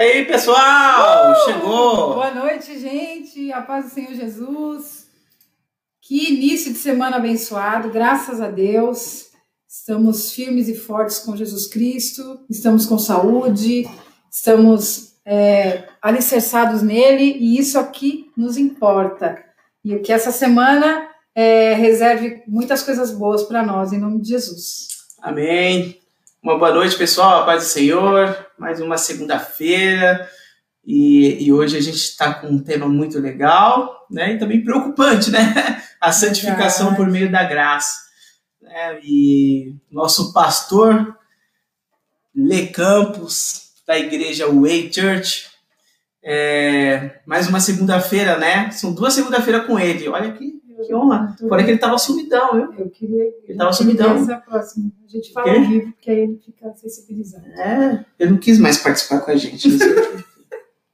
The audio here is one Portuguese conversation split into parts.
E aí, pessoal? Uh! Chegou! Boa noite, gente. A paz do Senhor Jesus. Que início de semana abençoado, graças a Deus. Estamos firmes e fortes com Jesus Cristo, estamos com saúde, estamos é, alicerçados nele e isso aqui nos importa. E que essa semana é, reserve muitas coisas boas para nós, em nome de Jesus. Amém. Uma boa noite, pessoal. A paz do Senhor. Mais uma segunda-feira. E, e, hoje a gente está com um tema muito legal, né? E também preocupante, né? A santificação por meio da graça. Né? E nosso pastor Le Campos, da igreja Way Church, é, mais uma segunda-feira, né? São duas segunda-feiras com ele. Olha que que honra. Fora que ele tava sumidão, viu? Eu queria. Ele tava sumidão. Essa próxima. A gente fala ao vivo, porque aí ele fica sensibilizado. É, eu não quis mais participar com a gente.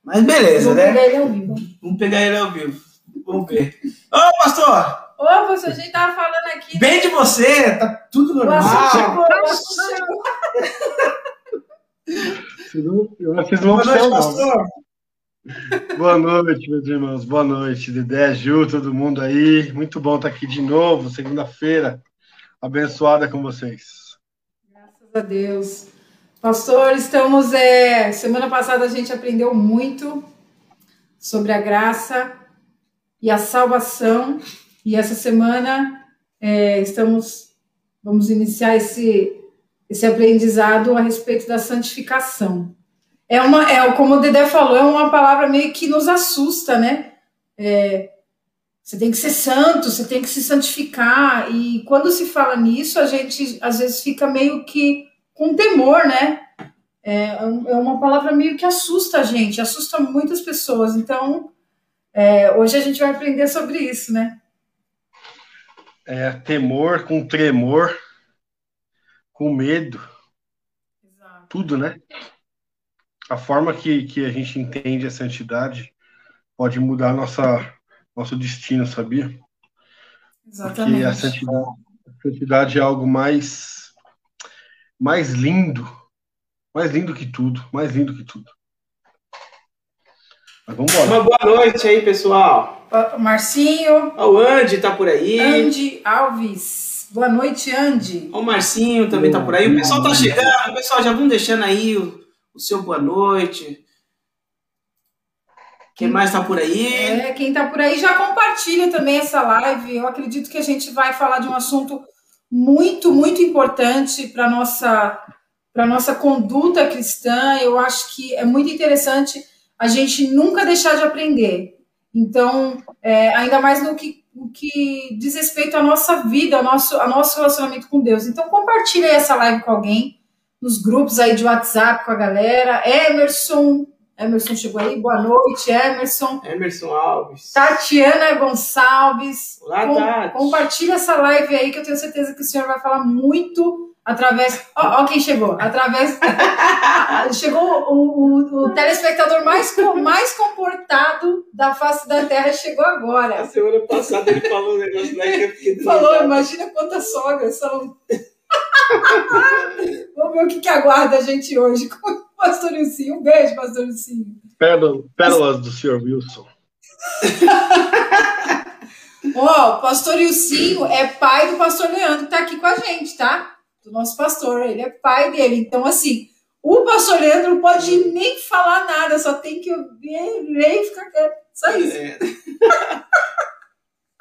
Mas beleza, Vamos né? Vamos pegar ele ao vivo. Vamos pegar ele ao vivo. Vamos ver. Ô, pastor! Ô, pastor, a gente tava falando aqui. Bem de você, tá tudo normal. Eu fiz uma opção, pastor. Boa noite, meus irmãos. Boa noite, Dedé, Ju, todo mundo aí. Muito bom estar aqui de novo, segunda-feira. Abençoada com vocês. Graças a Deus. Pastor, estamos. É, semana passada a gente aprendeu muito sobre a graça e a salvação. E essa semana é, estamos. Vamos iniciar esse, esse aprendizado a respeito da santificação é uma, é, como o Dedé falou, é uma palavra meio que nos assusta, né? É, você tem que ser santo, você tem que se santificar. E quando se fala nisso, a gente às vezes fica meio que com temor, né? É, é uma palavra meio que assusta a gente, assusta muitas pessoas. Então, é, hoje a gente vai aprender sobre isso, né? É, temor com tremor, com medo. Exato. Tudo, né? A forma que, que a gente entende a santidade pode mudar nossa, nosso destino, sabia? Exatamente. Porque a santidade, a santidade é algo mais, mais lindo, mais lindo que tudo, mais lindo que tudo. Mas vamos embora. Uma boa noite aí, pessoal. Marcinho. O Andy tá por aí. Andy Alves. Boa noite, Andy. O Marcinho também tá por aí. O pessoal tá chegando. Pessoal, já vão deixando aí o o seu boa noite. Quem mais está por aí? É, quem está por aí já compartilha também essa live. Eu acredito que a gente vai falar de um assunto muito, muito importante para nossa para nossa conduta cristã. Eu acho que é muito interessante a gente nunca deixar de aprender. Então, é, ainda mais no que, no que diz respeito à nossa vida, ao nosso, ao nosso relacionamento com Deus. Então, compartilhe essa live com alguém nos grupos aí de WhatsApp com a galera. Emerson, Emerson chegou aí, boa noite, Emerson. Emerson Alves. Tatiana Gonçalves. Olá, Com, Tati. Compartilha essa live aí que eu tenho certeza que o senhor vai falar muito através. Ó, ó quem chegou. Através. chegou o, o, o, telespectador mais, mais comportado da face da Terra, chegou agora. A semana passada ele falou um negócio lá que eu fiquei. Falou, imagina quantas sogras são. Vamos ver o que, que aguarda a gente hoje com o pastor Ilcinho. Um beijo, pastor Ilcinho. Pérolas do senhor Wilson. Ó, oh, o pastor Ilcinho é pai do pastor Leandro, que está aqui com a gente, tá? Do nosso pastor, ele é pai dele. Então, assim, o pastor Leandro não pode nem falar nada, só tem que ler e ficar quieto. Só isso. É.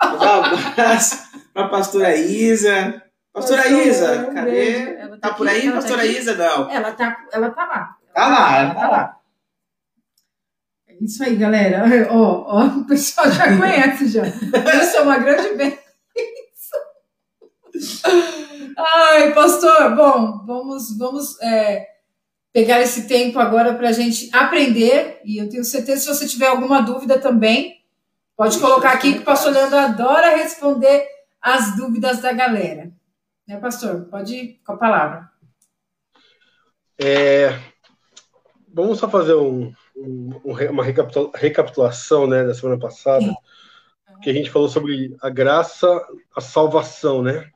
Um abraço para a pastora Isa, Pastora Isa, cadê? Tá, tá, por aí, pastora tá Isa? Não. Ela tá, ela tá lá. Tá lá, ela tá lá. É isso aí, galera. Ó, ó, o pessoal já conhece já. Eu sou uma grande bênção. Ai, pastor, bom, vamos, vamos é, pegar esse tempo agora para a gente aprender. E eu tenho certeza, se você tiver alguma dúvida também, pode colocar aqui que o pastor Leandro adora responder as dúvidas da galera. Né, pastor? Pode ir com a palavra. É, vamos só fazer um, um, uma recapitulação né, da semana passada, que a gente falou sobre a graça, a salvação, né?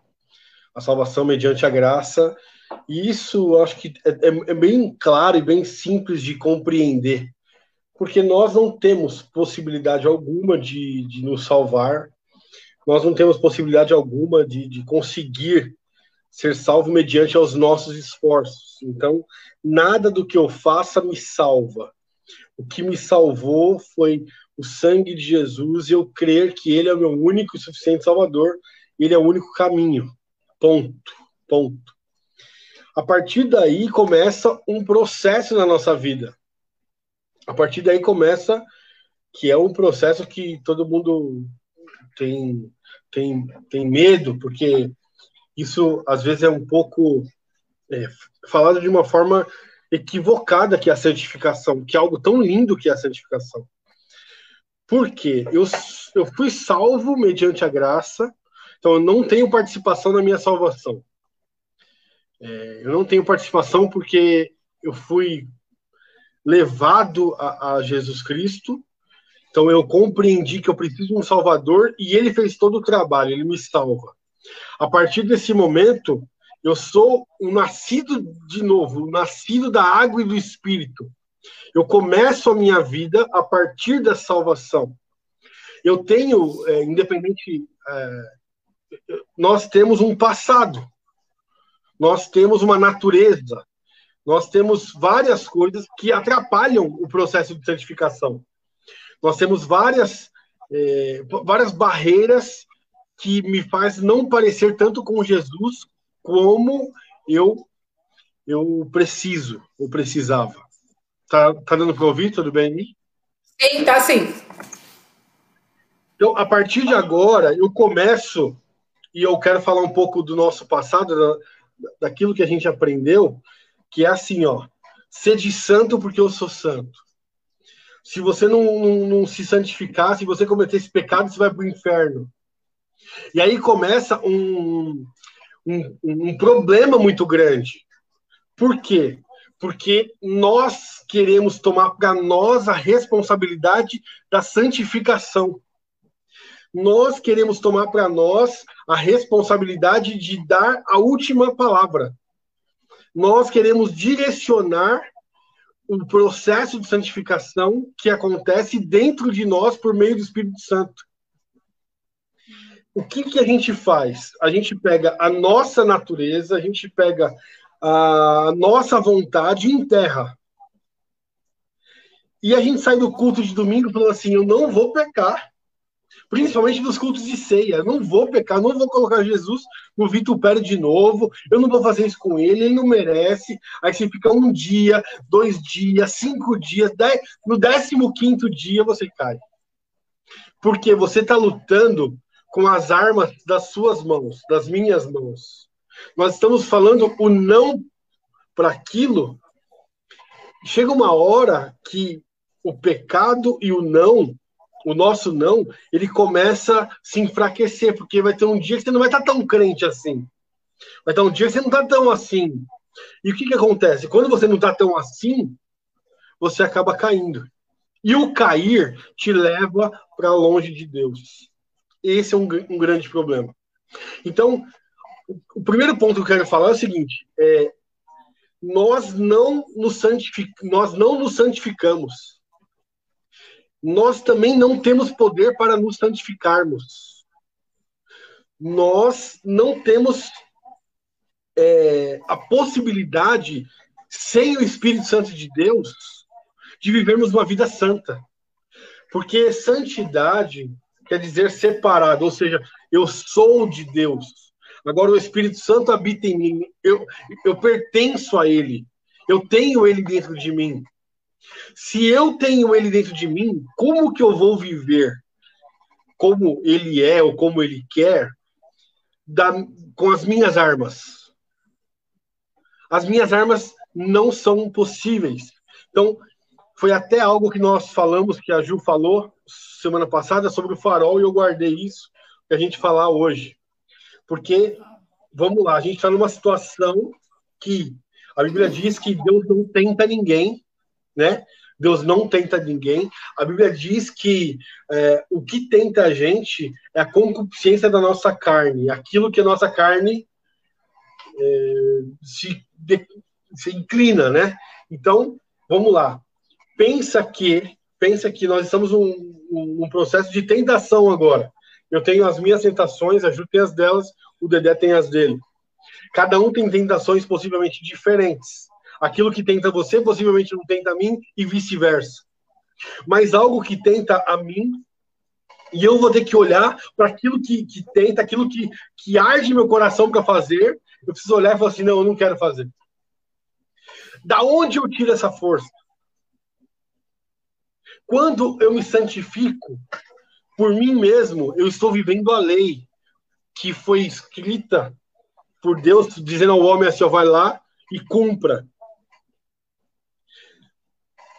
A salvação mediante a graça E isso acho que é, é, é bem claro e bem simples de compreender, porque nós não temos possibilidade alguma de, de nos salvar, nós não temos possibilidade alguma de, de conseguir ser salvo mediante aos nossos esforços. Então, nada do que eu faça me salva. O que me salvou foi o sangue de Jesus e eu crer que ele é o meu único e suficiente salvador, ele é o único caminho. Ponto. Ponto. A partir daí começa um processo na nossa vida. A partir daí começa que é um processo que todo mundo tem tem, tem medo, porque isso às vezes é um pouco é, falado de uma forma equivocada que é a santificação, que é algo tão lindo que é a santificação. Por quê? Eu, eu fui salvo mediante a graça, então eu não tenho participação na minha salvação. É, eu não tenho participação porque eu fui levado a, a Jesus Cristo, então eu compreendi que eu preciso de um Salvador e ele fez todo o trabalho, ele me salva. A partir desse momento, eu sou um nascido de novo, nascido da água e do Espírito. Eu começo a minha vida a partir da salvação. Eu tenho, é, independente, é, nós temos um passado, nós temos uma natureza, nós temos várias coisas que atrapalham o processo de santificação. Nós temos várias, é, várias barreiras que me faz não parecer tanto com Jesus como eu eu preciso, ou precisava. Tá, tá dando para ouvir? Tudo bem? Sim, tá sim. Então, a partir de agora, eu começo, e eu quero falar um pouco do nosso passado, da, daquilo que a gente aprendeu, que é assim, ó, sede santo porque eu sou santo. Se você não, não, não se santificar, se você cometer esse pecado, você vai para o inferno. E aí começa um, um, um problema muito grande. Por quê? Porque nós queremos tomar para nós a responsabilidade da santificação. Nós queremos tomar para nós a responsabilidade de dar a última palavra. Nós queremos direcionar o processo de santificação que acontece dentro de nós por meio do Espírito Santo o que, que a gente faz? A gente pega a nossa natureza, a gente pega a nossa vontade e enterra. E a gente sai do culto de domingo falando assim: eu não vou pecar. Principalmente nos cultos de ceia. Eu não vou pecar, não vou colocar Jesus no vitupério de novo. Eu não vou fazer isso com ele, ele não merece. Aí você fica um dia, dois dias, cinco dias, dez, no décimo quinto dia você cai. Porque você está lutando com as armas das suas mãos, das minhas mãos. Nós estamos falando o não para aquilo. Chega uma hora que o pecado e o não, o nosso não, ele começa a se enfraquecer, porque vai ter um dia que você não vai estar tão crente assim. Vai ter um dia que você não está tão assim. E o que, que acontece? Quando você não está tão assim, você acaba caindo. E o cair te leva para longe de Deus. Esse é um, um grande problema. Então, o primeiro ponto que eu quero falar é o seguinte: é, nós não nos santific, nós não nos santificamos. Nós também não temos poder para nos santificarmos. Nós não temos é, a possibilidade, sem o Espírito Santo de Deus, de vivermos uma vida santa. Porque santidade quer dizer separado, ou seja, eu sou de Deus. Agora o Espírito Santo habita em mim, eu, eu pertenço a Ele, eu tenho Ele dentro de mim. Se eu tenho Ele dentro de mim, como que eu vou viver como Ele é ou como Ele quer da, com as minhas armas? As minhas armas não são possíveis. Então, foi até algo que nós falamos, que a Ju falou semana passada sobre o farol, e eu guardei isso para a gente falar hoje. Porque, vamos lá, a gente está numa situação que a Bíblia diz que Deus não tenta ninguém, né? Deus não tenta ninguém. A Bíblia diz que é, o que tenta a gente é a concupiscência da nossa carne, aquilo que a nossa carne é, se, de, se inclina, né? Então, vamos lá. Pensa que, pensa que nós estamos num, processo de tentação agora. Eu tenho as minhas tentações, a Ju tem as delas, o Dedé tem as dele. Cada um tem tentações possivelmente diferentes. Aquilo que tenta você possivelmente não tenta a mim e vice-versa. Mas algo que tenta a mim e eu vou ter que olhar para aquilo que, que tenta, aquilo que, que arde meu coração para fazer. Eu preciso olhar e falar assim: não, eu não quero fazer. Da onde eu tiro essa força? Quando eu me santifico por mim mesmo, eu estou vivendo a lei que foi escrita por Deus, dizendo ao homem assim: ó, vai lá e cumpra.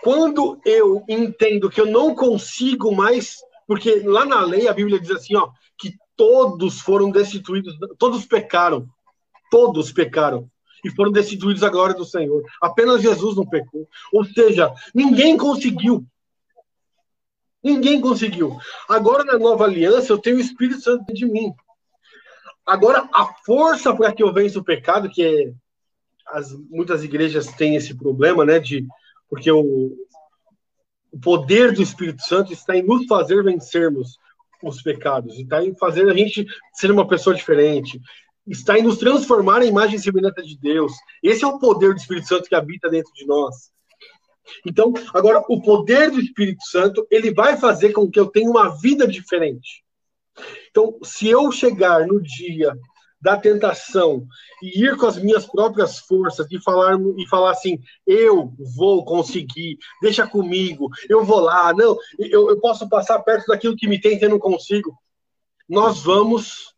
Quando eu entendo que eu não consigo mais, porque lá na lei a Bíblia diz assim, ó, que todos foram destituídos, todos pecaram, todos pecaram e foram destituídos a glória do Senhor. Apenas Jesus não pecou. Ou seja, ninguém conseguiu. Ninguém conseguiu. Agora, na nova aliança, eu tenho o Espírito Santo de mim. Agora, a força para que eu vença o pecado, que é, as, muitas igrejas têm esse problema, né? De, porque o, o poder do Espírito Santo está em nos fazer vencermos os pecados, está em fazer a gente ser uma pessoa diferente, está em nos transformar em imagem e semelhança de Deus. Esse é o poder do Espírito Santo que habita dentro de nós. Então, agora, o poder do Espírito Santo, ele vai fazer com que eu tenha uma vida diferente. Então, se eu chegar no dia da tentação e ir com as minhas próprias forças e falar e falar assim, eu vou conseguir, deixa comigo, eu vou lá, não, eu, eu posso passar perto daquilo que me tenta e não consigo. Nós vamos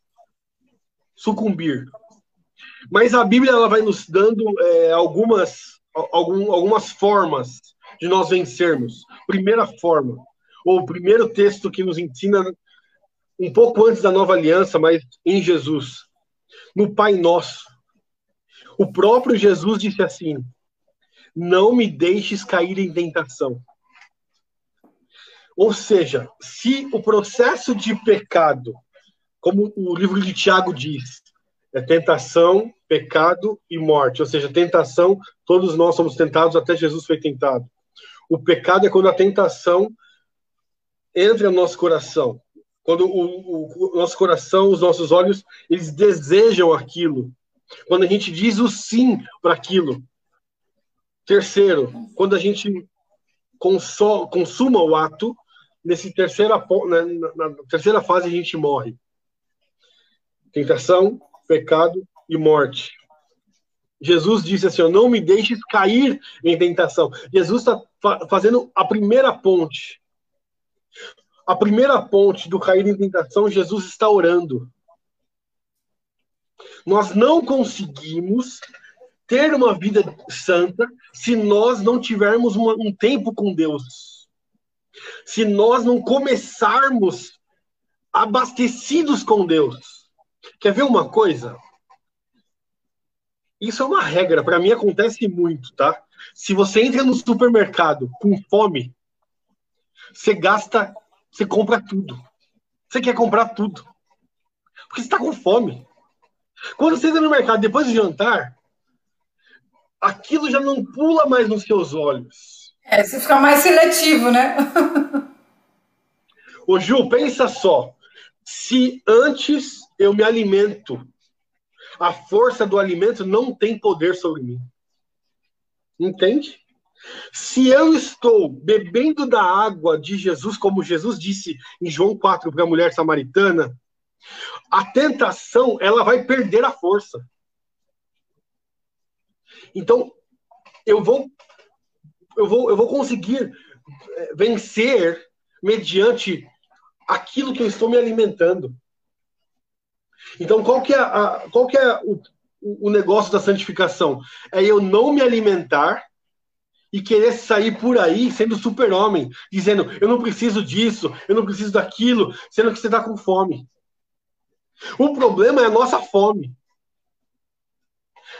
sucumbir. Mas a Bíblia ela vai nos dando é, algumas, algum, algumas formas de nós vencermos. Primeira forma, ou o primeiro texto que nos ensina um pouco antes da nova aliança, mas em Jesus, no Pai Nosso. O próprio Jesus disse assim: Não me deixes cair em tentação. Ou seja, se o processo de pecado como o livro de Tiago diz, é tentação, pecado e morte. Ou seja, tentação, todos nós somos tentados, até Jesus foi tentado. O pecado é quando a tentação entra no nosso coração. Quando o, o, o nosso coração, os nossos olhos, eles desejam aquilo. Quando a gente diz o sim para aquilo. Terceiro, quando a gente consuma o ato, nesse terceira, né, na, na terceira fase a gente morre. Tentação, pecado e morte. Jesus disse assim: Não me deixes cair em tentação. Jesus está fa fazendo a primeira ponte. A primeira ponte do cair em tentação, Jesus está orando. Nós não conseguimos ter uma vida santa se nós não tivermos uma, um tempo com Deus. Se nós não começarmos abastecidos com Deus. Quer ver uma coisa? Isso é uma regra, para mim acontece muito, tá? Se você entra no supermercado com fome, você gasta, você compra tudo. Você quer comprar tudo. Porque você está com fome. Quando você entra no mercado depois do jantar, aquilo já não pula mais nos seus olhos. É, você fica mais seletivo, né? Ô Ju, pensa só. Se antes eu me alimento. A força do alimento não tem poder sobre mim. Entende? Se eu estou bebendo da água de Jesus, como Jesus disse em João 4 para a mulher samaritana, a tentação ela vai perder a força. Então, eu vou eu vou eu vou conseguir eh, vencer mediante aquilo que eu estou me alimentando. Então, qual que é, a, qual que é o, o negócio da santificação? É eu não me alimentar e querer sair por aí sendo super-homem, dizendo eu não preciso disso, eu não preciso daquilo, sendo que você está com fome. O problema é a nossa fome.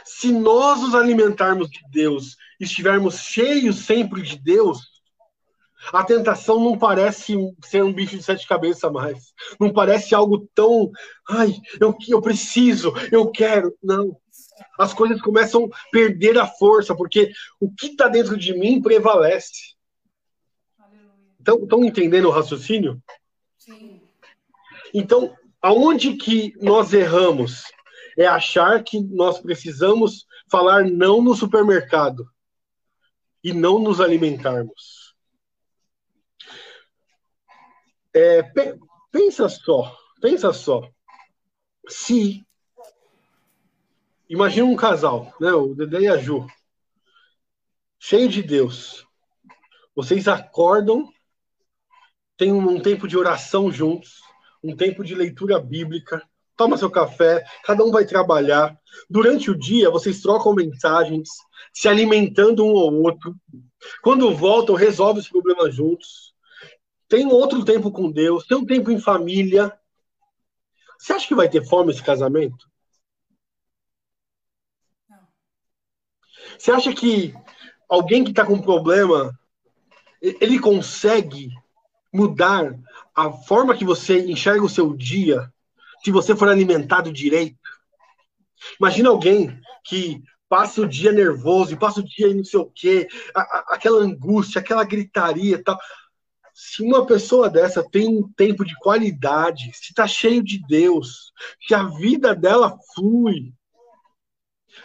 Se nós nos alimentarmos de Deus, estivermos cheios sempre de Deus, a tentação não parece ser um bicho de sete cabeças mais. Não parece algo tão. Ai, eu, eu preciso, eu quero. Não. as coisas começam a perder a força, porque o que está dentro de mim prevalece. Então, estão entendendo o raciocínio? Sim. Então, aonde que nós erramos? É achar que nós precisamos falar não no supermercado e não nos alimentarmos. É, pensa só, pensa só. Se imagina um casal, né, o Dedé e a Ju, cheio de Deus. Vocês acordam, tem um, um tempo de oração juntos, um tempo de leitura bíblica, toma seu café, cada um vai trabalhar. Durante o dia, vocês trocam mensagens, se alimentando um ao outro. Quando voltam, resolvem os problemas juntos. Tem outro tempo com Deus, tem um tempo em família. Você acha que vai ter fome esse casamento? Você acha que alguém que está com problema, ele consegue mudar a forma que você enxerga o seu dia se você for alimentado direito? Imagina alguém que passa o dia nervoso, e passa o dia não sei o quê, a, a, aquela angústia, aquela gritaria e tal. Se uma pessoa dessa tem um tempo de qualidade, se está cheio de Deus, se a vida dela flui,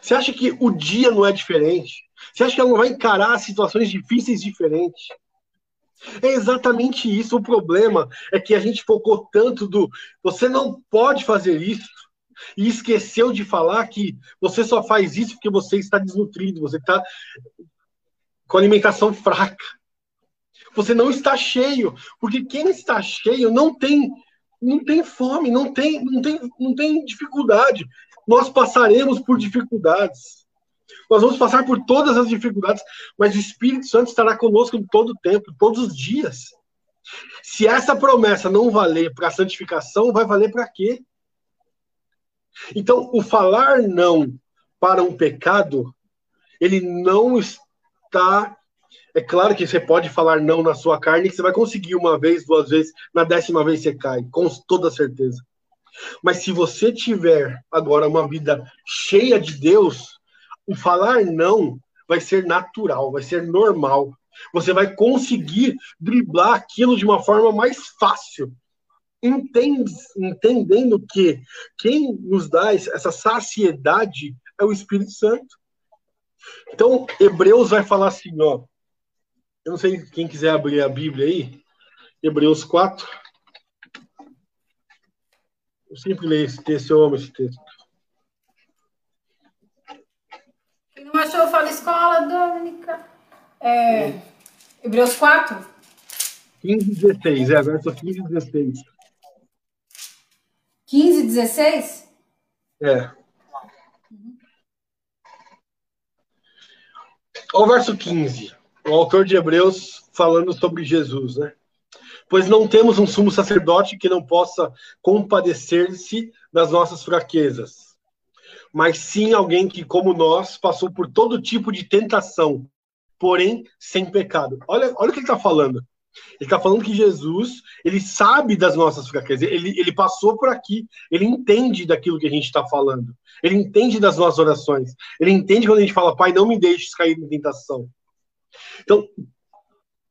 você acha que o dia não é diferente? Você acha que ela não vai encarar situações difíceis diferentes? É exatamente isso. O problema é que a gente focou tanto do você não pode fazer isso e esqueceu de falar que você só faz isso porque você está desnutrido, você está com alimentação fraca. Você não está cheio, porque quem está cheio não tem não tem fome, não tem não tem não tem dificuldade. Nós passaremos por dificuldades. Nós vamos passar por todas as dificuldades, mas o Espírito Santo estará conosco em todo o tempo, todos os dias. Se essa promessa não valer para a santificação, vai valer para quê? Então, o falar não para um pecado, ele não está. É claro que você pode falar não na sua carne, que você vai conseguir uma vez, duas vezes, na décima vez você cai, com toda certeza. Mas se você tiver agora uma vida cheia de Deus, o falar não vai ser natural, vai ser normal. Você vai conseguir driblar aquilo de uma forma mais fácil. Entende, entendendo que quem nos dá essa saciedade é o Espírito Santo. Então, Hebreus vai falar assim, ó. Eu não sei quem quiser abrir a Bíblia aí. Hebreus 4. Eu sempre leio esse texto, eu amo esse texto. Não achou? Fala escola, Dominica. É, Hebreus 4? 15 16, é, agora sou 15 16. 15 16? É. Olha o verso 15. O autor de Hebreus falando sobre Jesus, né? Pois não temos um sumo sacerdote que não possa compadecer-se das nossas fraquezas mas sim alguém que, como nós, passou por todo tipo de tentação, porém sem pecado. Olha, olha o que ele está falando. Ele está falando que Jesus, ele sabe das nossas fraquezas, ele, ele passou por aqui, ele entende daquilo que a gente está falando, ele entende das nossas orações, ele entende quando a gente fala, Pai, não me deixes cair em tentação. Então,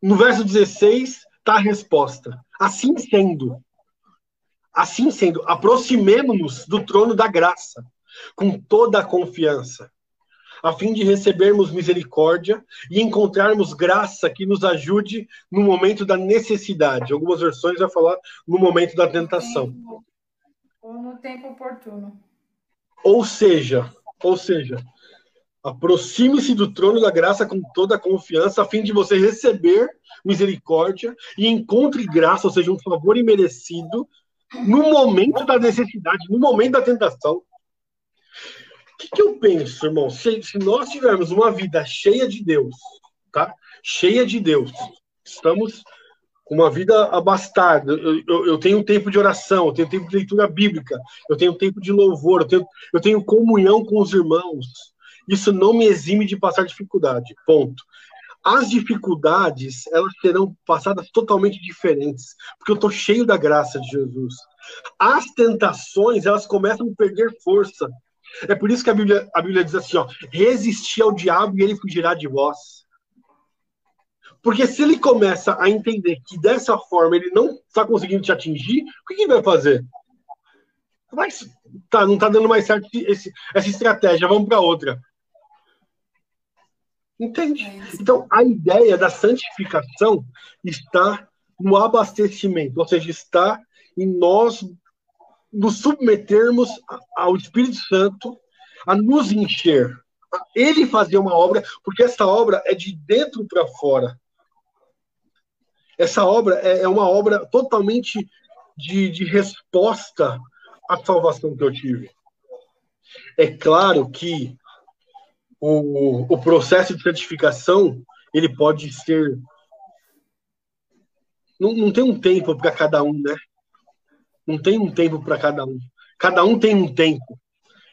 no verso 16 está a resposta. Assim sendo, assim sendo, aproximemo-nos do trono da graça com toda a confiança, a fim de recebermos misericórdia e encontrarmos graça que nos ajude no momento da necessidade. Algumas versões vai falar no momento da tentação. Ou no tempo oportuno. Ou seja, ou seja, aproxime-se do trono da graça com toda a confiança, a fim de você receber misericórdia e encontre graça, ou seja, um favor imerecido no momento da necessidade, no momento da tentação. O que, que, eu penso, irmão? Se, se, nós tivermos uma vida cheia de Deus, tá? Cheia de Deus, estamos com uma vida abastada. Eu, eu, eu, tenho tempo de oração, eu tenho tempo de leitura bíblica, eu tenho tempo de louvor, eu tenho, eu tenho comunhão com os irmãos. Isso não me exime de passar dificuldade. Ponto. As dificuldades, elas serão passadas totalmente diferentes, porque eu estou cheio da graça de Jesus. As tentações, elas começam a perder força, É por isso que a Bíblia, a Bíblia diz assim, ó, resistir ao diabo e ele fugirá de vós. Porque se ele começa a entender que dessa forma ele não está conseguindo te atingir, o que ele vai fazer? Mas tá, não está dando mais certo esse, essa estratégia, vamos para outra. Entende? É então, a ideia da santificação está no abastecimento, ou seja, está em nós nos submetermos ao Espírito Santo a nos encher, a ele fazer uma obra, porque essa obra é de dentro para fora. Essa obra é, é uma obra totalmente de, de resposta à salvação que eu tive. É claro que o, o processo de santificação ele pode ser não, não tem um tempo para cada um, né? Não tem um tempo para cada um. Cada um tem um tempo.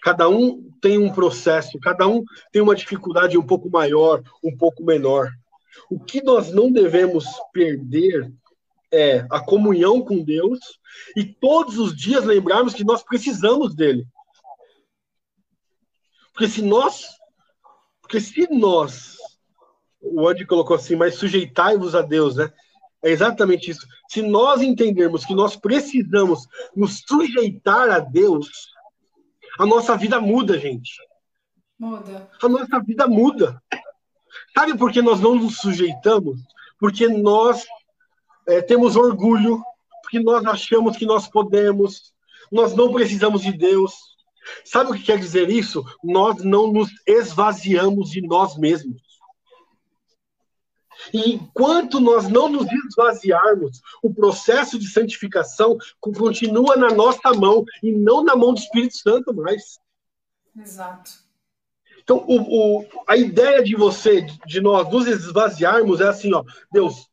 Cada um tem um processo. Cada um tem uma dificuldade um pouco maior, um pouco menor. O que nós não devemos perder é a comunhão com Deus e todos os dias lembrarmos que nós precisamos dele. Porque se nós, porque se nós, o Andy colocou assim, mas sujeitai-vos a Deus, né? É exatamente isso. Se nós entendermos que nós precisamos nos sujeitar a Deus, a nossa vida muda, gente. Muda. A nossa vida muda. Sabe por que nós não nos sujeitamos? Porque nós é, temos orgulho, porque nós achamos que nós podemos, nós não precisamos de Deus. Sabe o que quer dizer isso? Nós não nos esvaziamos de nós mesmos. E enquanto nós não nos esvaziarmos, o processo de santificação continua na nossa mão e não na mão do Espírito Santo mais. Exato. Então, o, o, a ideia de você, de nós nos esvaziarmos, é assim, ó, Deus,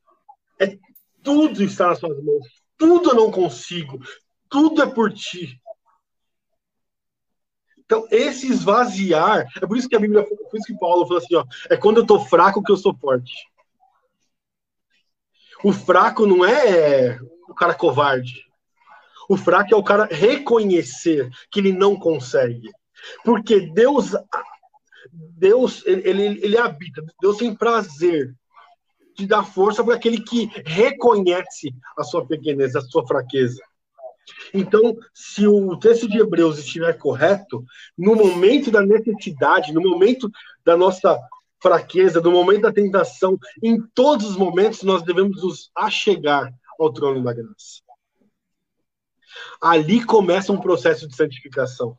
é tudo está nas suas mãos, tudo eu não consigo, tudo é por ti. Então, esse esvaziar, é por isso que a Bíblia, por isso que Paulo falou assim, ó, é quando eu estou fraco que eu sou forte. O fraco não é o cara covarde. O fraco é o cara reconhecer que ele não consegue. Porque Deus, Deus, ele, ele, ele habita, Deus tem prazer de dar força para aquele que reconhece a sua pequenez, a sua fraqueza. Então, se o texto de Hebreus estiver correto, no momento da necessidade, no momento da nossa fraqueza, do momento da tentação, em todos os momentos nós devemos nos achegar ao trono da graça. Ali começa um processo de santificação.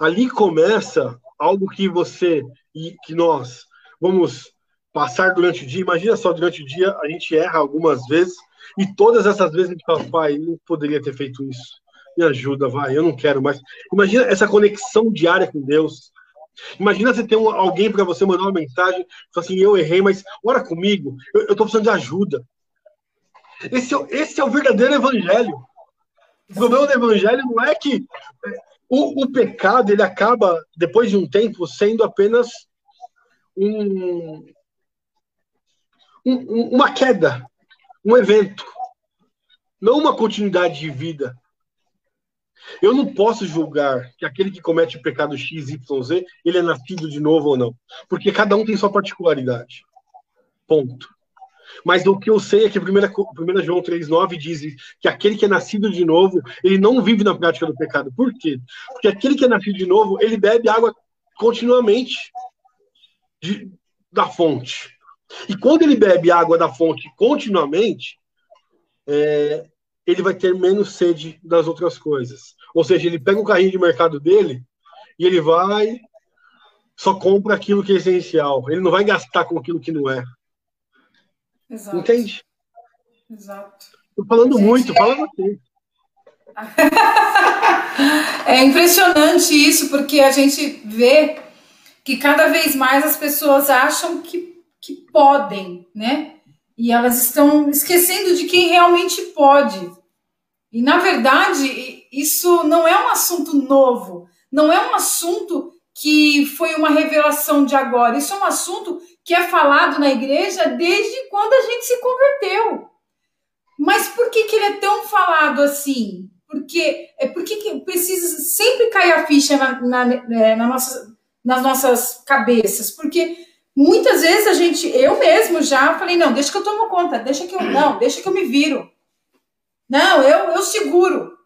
Ali começa algo que você e que nós vamos passar durante o dia. Imagina só, durante o dia a gente erra algumas vezes e todas essas vezes gente fala, pai, não poderia ter feito isso. Me ajuda, vai, eu não quero mais. Imagina essa conexão diária com Deus. Imagina você ter um, alguém para você mandar uma mensagem, falar assim, eu errei, mas ora comigo, eu, estou precisando de ajuda. Esse, é esse é o verdadeiro evangelho. O problema do evangelho não é que é, o, o pecado ele acaba, depois de um tempo, sendo apenas um, um, uma queda, um evento, não uma continuidade de vida. Eu não posso julgar que aquele que comete o pecado X, Y, Z, ele é nascido de novo ou não. Porque cada um tem sua particularidade. Ponto. Mas o que eu sei é que 1, 1 João 3,9 diz que aquele que é nascido de novo, ele não vive na prática do pecado. Por quê? Porque aquele que é nascido de novo, ele bebe água continuamente de, da fonte. E quando ele bebe água da fonte continuamente, é, ele vai ter menos sede das outras coisas. Ou seja, ele pega o carrinho de mercado dele e ele vai só compra aquilo que é essencial. Ele não vai gastar com aquilo que não é. Exato. Entende? Exato. Tô falando Gente, muito, fala você. é impressionante isso, porque a gente vê que cada vez mais as pessoas acham que, que podem, né? E elas estão esquecendo de quem realmente pode. E, na verdade, isso não é um assunto novo, não é um assunto que foi uma revelação de agora, isso é um assunto que é falado na igreja desde quando a gente se converteu. Mas por que, que ele é tão falado assim? Porque é porque precisa sempre cair a ficha na, na, é, na nossa, nas nossas cabeças, porque muitas vezes a gente, eu mesmo já falei, não, deixa que eu tomo conta, deixa que eu não, deixa que eu me viro. Não, eu, eu seguro.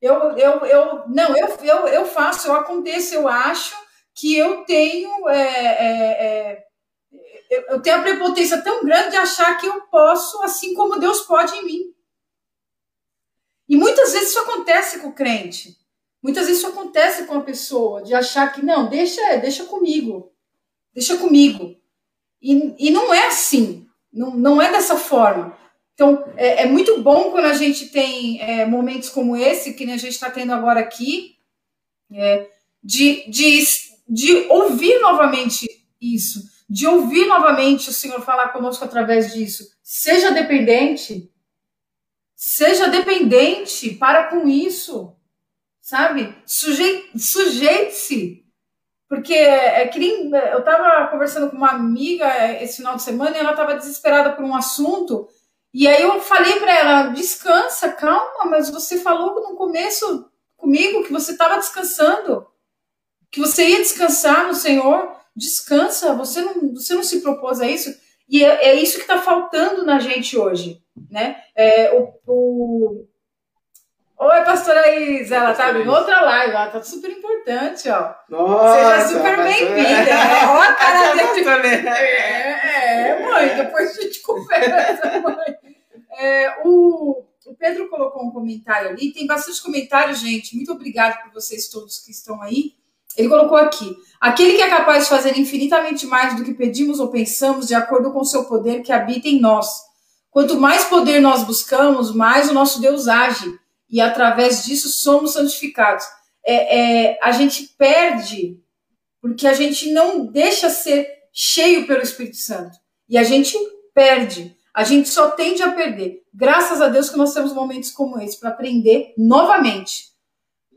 Eu, eu, eu, não, eu, eu, eu faço, eu aconteço, eu acho que eu tenho é, é, é eu tenho a prepotência tão grande de achar que eu posso, assim como Deus pode em mim. E muitas vezes isso acontece com o crente. Muitas vezes isso acontece com a pessoa, de achar que, não, deixa, deixa comigo. Deixa comigo. E, e não é assim. Não, não é dessa forma. Então, é, é muito bom quando a gente tem é, momentos como esse, que a gente está tendo agora aqui, é, de, de, de ouvir novamente isso, de ouvir novamente o Senhor falar conosco através disso. Seja dependente, seja dependente, para com isso, sabe? Sujeite-se. Porque é que nem, eu estava conversando com uma amiga esse final de semana e ela estava desesperada por um assunto. E aí eu falei para ela: descansa, calma, mas você falou no começo comigo que você estava descansando, que você ia descansar no Senhor descansa, você não, você não se propôs a isso. E é, é isso que está faltando na gente hoje, né? É, o, o... Oi, pastora Isa, ela tá em outra live, ela tá super importante, ó. Nossa, Seja super bem-vinda. Né? Ó a cara dele. É, é, mãe, depois a gente conversa, mãe. É, o, o Pedro colocou um comentário ali, tem bastante comentário, gente. Muito obrigada por vocês todos que estão aí. Ele colocou aqui: aquele que é capaz de fazer infinitamente mais do que pedimos ou pensamos, de acordo com o seu poder que habita em nós. Quanto mais poder nós buscamos, mais o nosso Deus age, e através disso somos santificados. É, é, a gente perde porque a gente não deixa ser cheio pelo Espírito Santo. E a gente perde. A gente só tende a perder. Graças a Deus que nós temos momentos como esse para aprender novamente.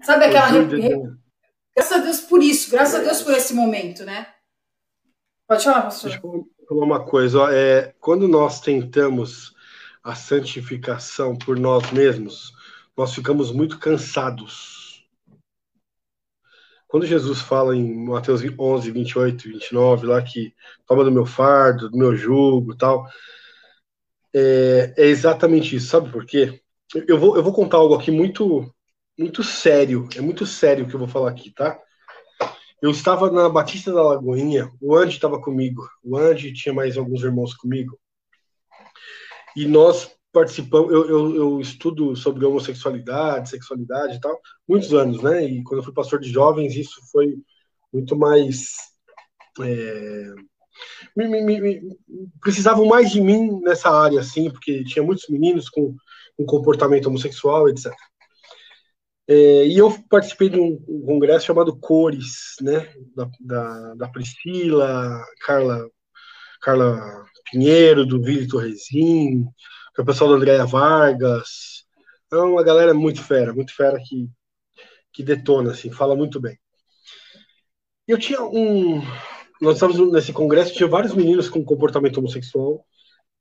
Sabe aquela Graças a Deus por isso, graças a Deus por esse momento, né? Pode falar, pastor. Deixa eu falar uma coisa. Ó, é, quando nós tentamos a santificação por nós mesmos, nós ficamos muito cansados. Quando Jesus fala em Mateus 11, 28 e 29, lá que toma do meu fardo, do meu jugo tal, é, é exatamente isso. Sabe por quê? Eu vou, eu vou contar algo aqui muito muito sério, é muito sério o que eu vou falar aqui, tá? Eu estava na Batista da Lagoinha, o Andy estava comigo, o Andy tinha mais alguns irmãos comigo, e nós participamos, eu, eu, eu, estudo sobre homossexualidade, sexualidade e tal, muitos anos, né? E quando eu fui pastor de jovens, isso foi muito mais. É, me, me, me, precisavam mais de mim nessa área, assim, porque tinha muitos meninos com, com comportamento homossexual, etc. É, e eu participei de um, um, congresso chamado Cores, né, da, da, da, Priscila, Carla, Carla Pinheiro, do Vili Torresim, o pessoal da Andréia Vargas. É uma galera muito fera, muito fera que, que detona, assim, fala muito bem. Eu tinha um. Nós estávamos nesse congresso, tinha vários meninos com comportamento homossexual,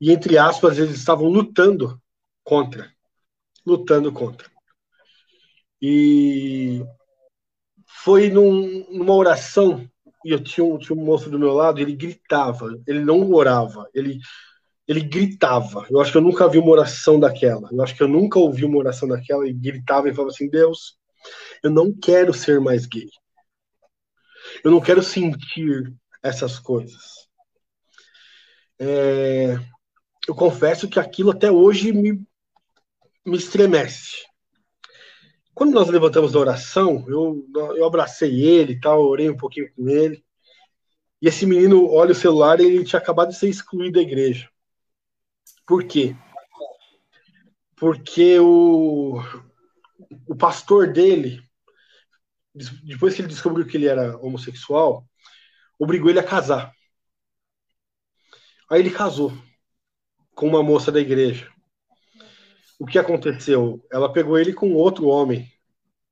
e entre aspas, eles estavam lutando contra. Lutando contra. E foi num, numa oração, e eu tinha tinha um moço do meu lado, ele gritava, ele não orava, ele, ele gritava. Eu acho que eu nunca vi uma oração daquela. Eu acho que eu nunca ouvi uma oração daquela e gritava e falava assim: Deus, eu não quero ser mais gay. Eu não quero sentir essas coisas. É, eu confesso que aquilo até hoje me, me estremece. Quando nós levantamos da oração, eu, eu abracei ele e tal, orei um pouquinho com ele. E esse menino olha o celular e ele tinha acabado de ser excluído da igreja. Por quê? Porque o, o pastor dele, depois que ele descobriu que ele era homossexual, obrigou ele a casar. Aí ele casou com uma moça da igreja o que aconteceu? Ela pegou ele com outro homem,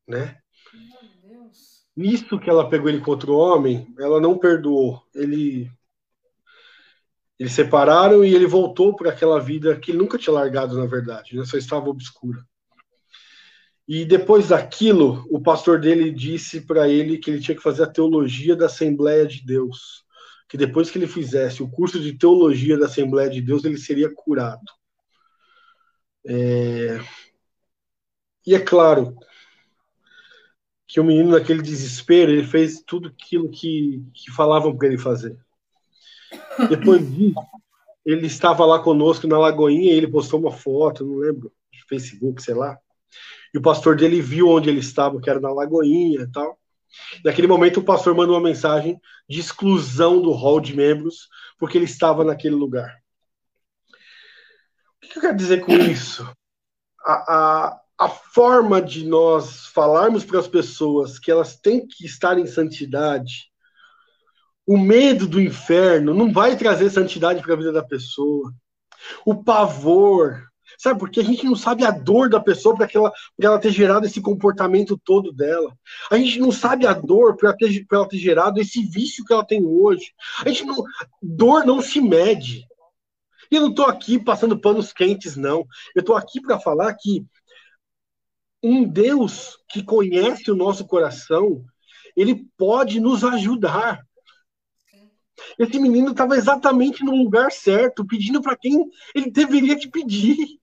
né? Nisso que ela pegou ele com outro homem, ela não perdoou. Ele eles separaram e ele voltou para aquela vida que ele nunca tinha largado, na verdade, né? só estava obscura. E depois daquilo, o pastor dele disse para ele que ele tinha que fazer a teologia da Assembleia de Deus. Que depois que ele fizesse o curso de teologia da Assembleia de Deus, ele seria curado. É... E é claro que o menino, naquele desespero, ele fez tudo aquilo que, que falavam para ele fazer. Depois disso, ele estava lá conosco na Lagoinha e ele postou uma foto, não lembro, de Facebook, sei lá. E o pastor dele viu onde ele estava, que era na Lagoinha e tal. Naquele momento, o pastor mandou uma mensagem de exclusão do hall de membros, porque ele estava naquele lugar. O que eu quero dizer com isso? A, a, a forma de nós falarmos para as pessoas que elas têm que estar em santidade, o medo do inferno não vai trazer santidade para a vida da pessoa. O pavor, sabe? Porque a gente não sabe a dor da pessoa para ela, ela ter gerado esse comportamento todo dela. A gente não sabe a dor para ela ter gerado esse vício que ela tem hoje. A gente não, dor não se mede. E eu não estou aqui passando panos quentes, não. Eu estou aqui para falar que um Deus que conhece o nosso coração, ele pode nos ajudar. Esse menino estava exatamente no lugar certo, pedindo para quem ele deveria te pedir.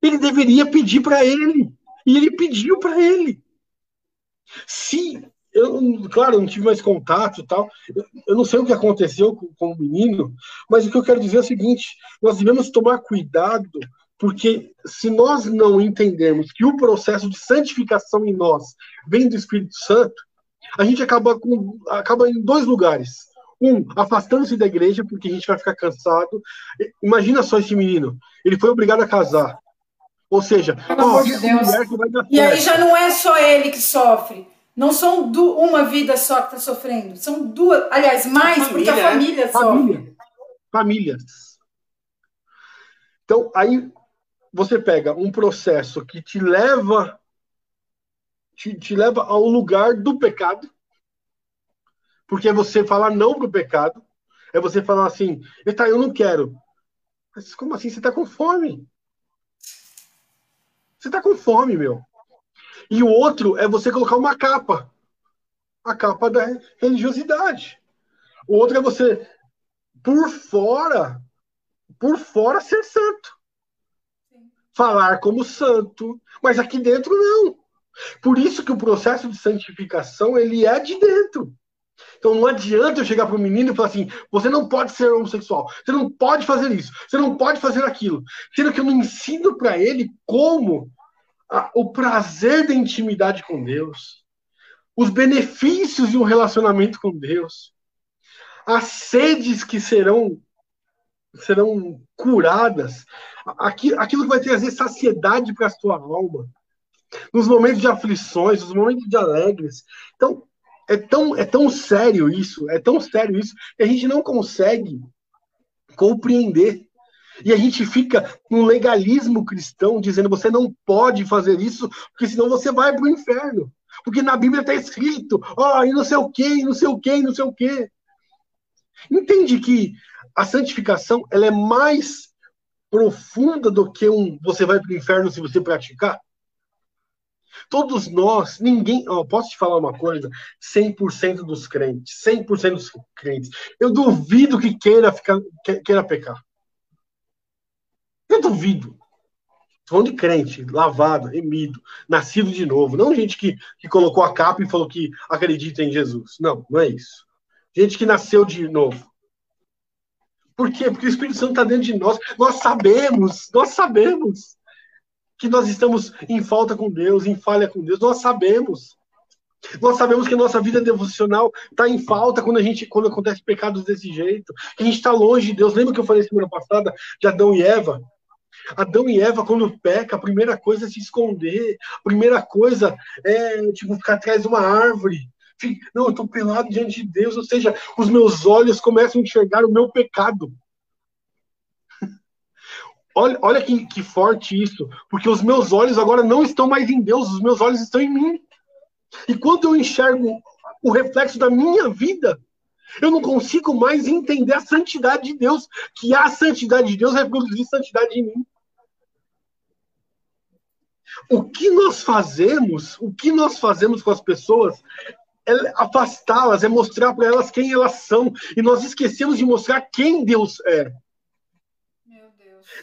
Ele deveria pedir para ele. E ele pediu para ele. Se eu, claro, eu não tive mais contato tal. Eu não sei o que aconteceu com, com o menino, mas o que eu quero dizer é o seguinte: nós devemos tomar cuidado porque se nós não entendermos que o processo de santificação em nós vem do Espírito Santo, a gente acaba, com, acaba em dois lugares. Um, afastando-se da igreja, porque a gente vai ficar cansado. Imagina só esse menino. Ele foi obrigado a casar. Ou seja, de Deus. E aí já não é só ele que sofre. Não são uma vida só que está sofrendo. São duas. Aliás, mais, a porque a família é. sofre. Família. Famílias. Então, aí você pega um processo que te leva te, te leva ao lugar do pecado, porque é você falar não pro pecado, é você falar assim, tá, eu não quero. Mas como assim? Você tá com fome. Você tá com fome, meu. E o outro é você colocar uma capa. A capa da religiosidade. O outro é você, por fora, por fora ser santo falar como santo, mas aqui dentro não. Por isso que o processo de santificação ele é de dentro. Então não adianta eu chegar para o menino e falar assim: você não pode ser homossexual, você não pode fazer isso, você não pode fazer aquilo. Sendo que eu não ensino para ele como a, o prazer da intimidade com Deus, os benefícios de um relacionamento com Deus, as sedes que serão serão curadas, aquilo, aquilo que vai trazer saciedade para a sua alma, nos momentos de aflições, nos momentos de alegres. Então, é tão, é tão sério isso, é tão sério isso, que a gente não consegue compreender. E a gente fica no legalismo cristão, dizendo você não pode fazer isso, porque senão você vai para o inferno. Porque na Bíblia está escrito, ó, oh, e não sei o quê, e não sei o quê, e não sei o quê. Entende que a santificação ela é mais profunda do que um você vai para o inferno se você praticar? Todos nós, ninguém, ó, posso te falar uma coisa? 100% dos crentes, 100% dos crentes, eu duvido que queira ficar queira pecar. Eu duvido. Falando de crente, lavado, remido, nascido de novo. Não gente que, que colocou a capa e falou que acredita em Jesus. Não, não é isso. Gente que nasceu de novo. Por quê? Porque o Espírito Santo está dentro de nós. Nós sabemos, nós sabemos que nós estamos em falta com Deus, em falha com Deus. Nós sabemos. Nós sabemos que a nossa vida devocional está em falta quando a gente quando acontece pecados desse jeito. Que a gente está longe de Deus. Lembra que eu falei semana passada de Adão e Eva? Adão e Eva, quando peca, a primeira coisa é se esconder. A primeira coisa é tipo, ficar atrás de uma árvore. Não, eu estou pelado diante de Deus, ou seja, os meus olhos começam a enxergar o meu pecado. Olha, olha que, que forte isso, porque os meus olhos agora não estão mais em Deus, os meus olhos estão em mim. E quando eu enxergo o reflexo da minha vida, eu não consigo mais entender a santidade de Deus, que a santidade de Deus vai produzir santidade em mim. o que nós fazemos, o que nós fazemos com as pessoas é afastá-las, é mostrar para elas quem elas são. E nós esquecemos de mostrar quem Deus é.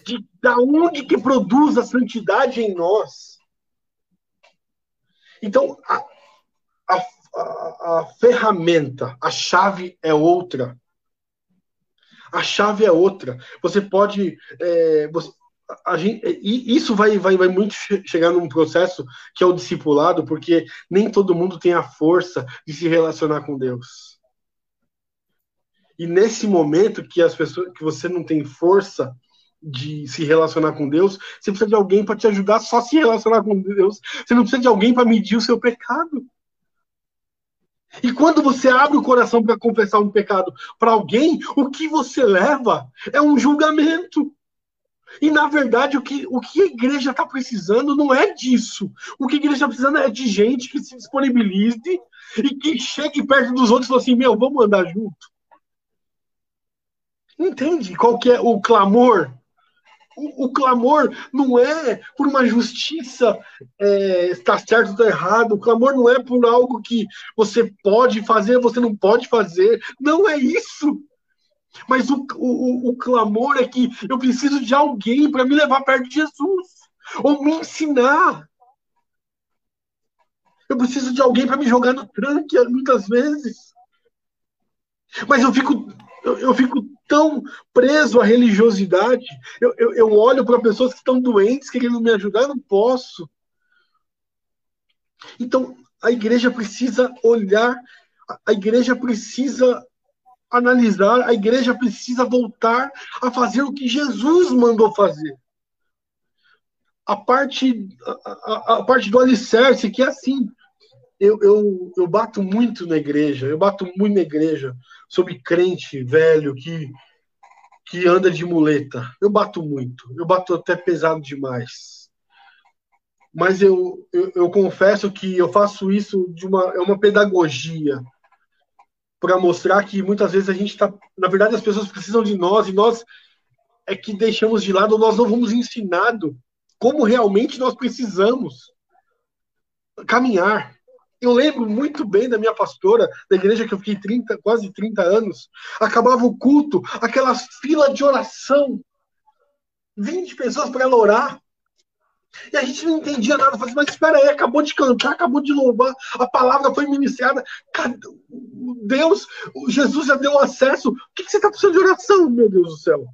De da onde que produz a santidade em nós. Então, a, a, a, a ferramenta, a chave é outra. A chave é outra. Você pode. É, você, a gente, isso vai, vai, vai muito chegar num processo que é o discipulado, porque nem todo mundo tem a força de se relacionar com Deus. E nesse momento que as pessoas que você não tem força de se relacionar com Deus, você precisa de alguém para te ajudar só a se relacionar com Deus. Você não precisa de alguém para medir o seu pecado. E quando você abre o coração para confessar um pecado para alguém, o que você leva é um julgamento. E, na verdade, o que, o que a igreja está precisando não é disso. O que a igreja está precisando é de gente que se disponibilize e que chegue perto dos outros e fale assim: meu, vamos andar junto. Entende qual que é o clamor? O, clamor não é por uma justiça é, está certo ou está errado. O clamor não é por algo que você pode fazer, você não pode fazer. Não é isso. Mas o, o, o clamor é que eu preciso de alguém para me levar perto de Jesus, ou me ensinar. Eu preciso de alguém para me jogar no tranque muitas vezes. Mas eu fico, eu, eu fico tão preso à religiosidade. Eu, eu, eu olho para pessoas que estão doentes, querendo me ajudar, eu não posso. Então, a igreja precisa olhar, a igreja precisa analisar, a igreja precisa voltar a fazer o que Jesus mandou fazer. A parte, a, a parte do alicerce, que é assim, eu, eu, eu bato muito na igreja, eu bato muito na igreja sobre crente velho que, que anda de muleta. Eu bato muito, eu bato até pesado demais. Mas eu, eu, eu confesso que eu faço isso de uma, é uma pedagogia para mostrar que muitas vezes a gente está. Na verdade, as pessoas precisam de nós e nós é que deixamos de lado, nós não vamos ensinado como realmente nós precisamos caminhar. Eu lembro muito bem da minha pastora, da igreja que eu fiquei 30, quase 30 anos. Acabava o culto, aquela fila de oração. 20 pessoas para ela orar. E a gente não entendia nada. Falei, mas espera aí, acabou de cantar, acabou de louvar, a palavra foi ministrada. Deus, Jesus já deu acesso. O que, você está precisando de oração, meu Deus do céu?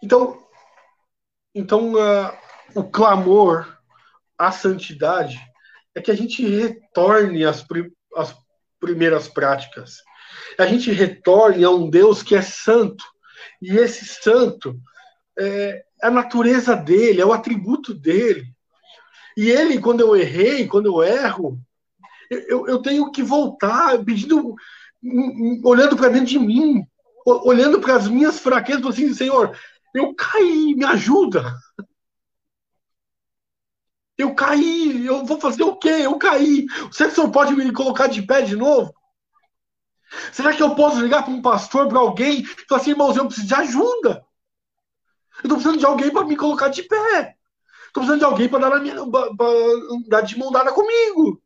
Então, então uh, o clamor à santidade é que a gente retorne às, às primeiras práticas. A gente retorne a um Deus que é santo. E esse santo é, é a natureza dele, é o atributo dele. E ele, quando eu errei, quando eu erro, eu, eu tenho que voltar pedindo, olhando para dentro de mim, olhando para as minhas fraquezas, assim, Senhor, eu caí, me ajuda. Eu caí, eu vou fazer o quê? Eu caí. Será que o senhor pode me colocar de pé de novo? Será que eu posso ligar para um pastor, para alguém, e falar assim, irmãos, eu preciso de ajuda? Eu estou precisando de alguém para me colocar de pé. Estou precisando de alguém para dar, dar de mão dada comigo.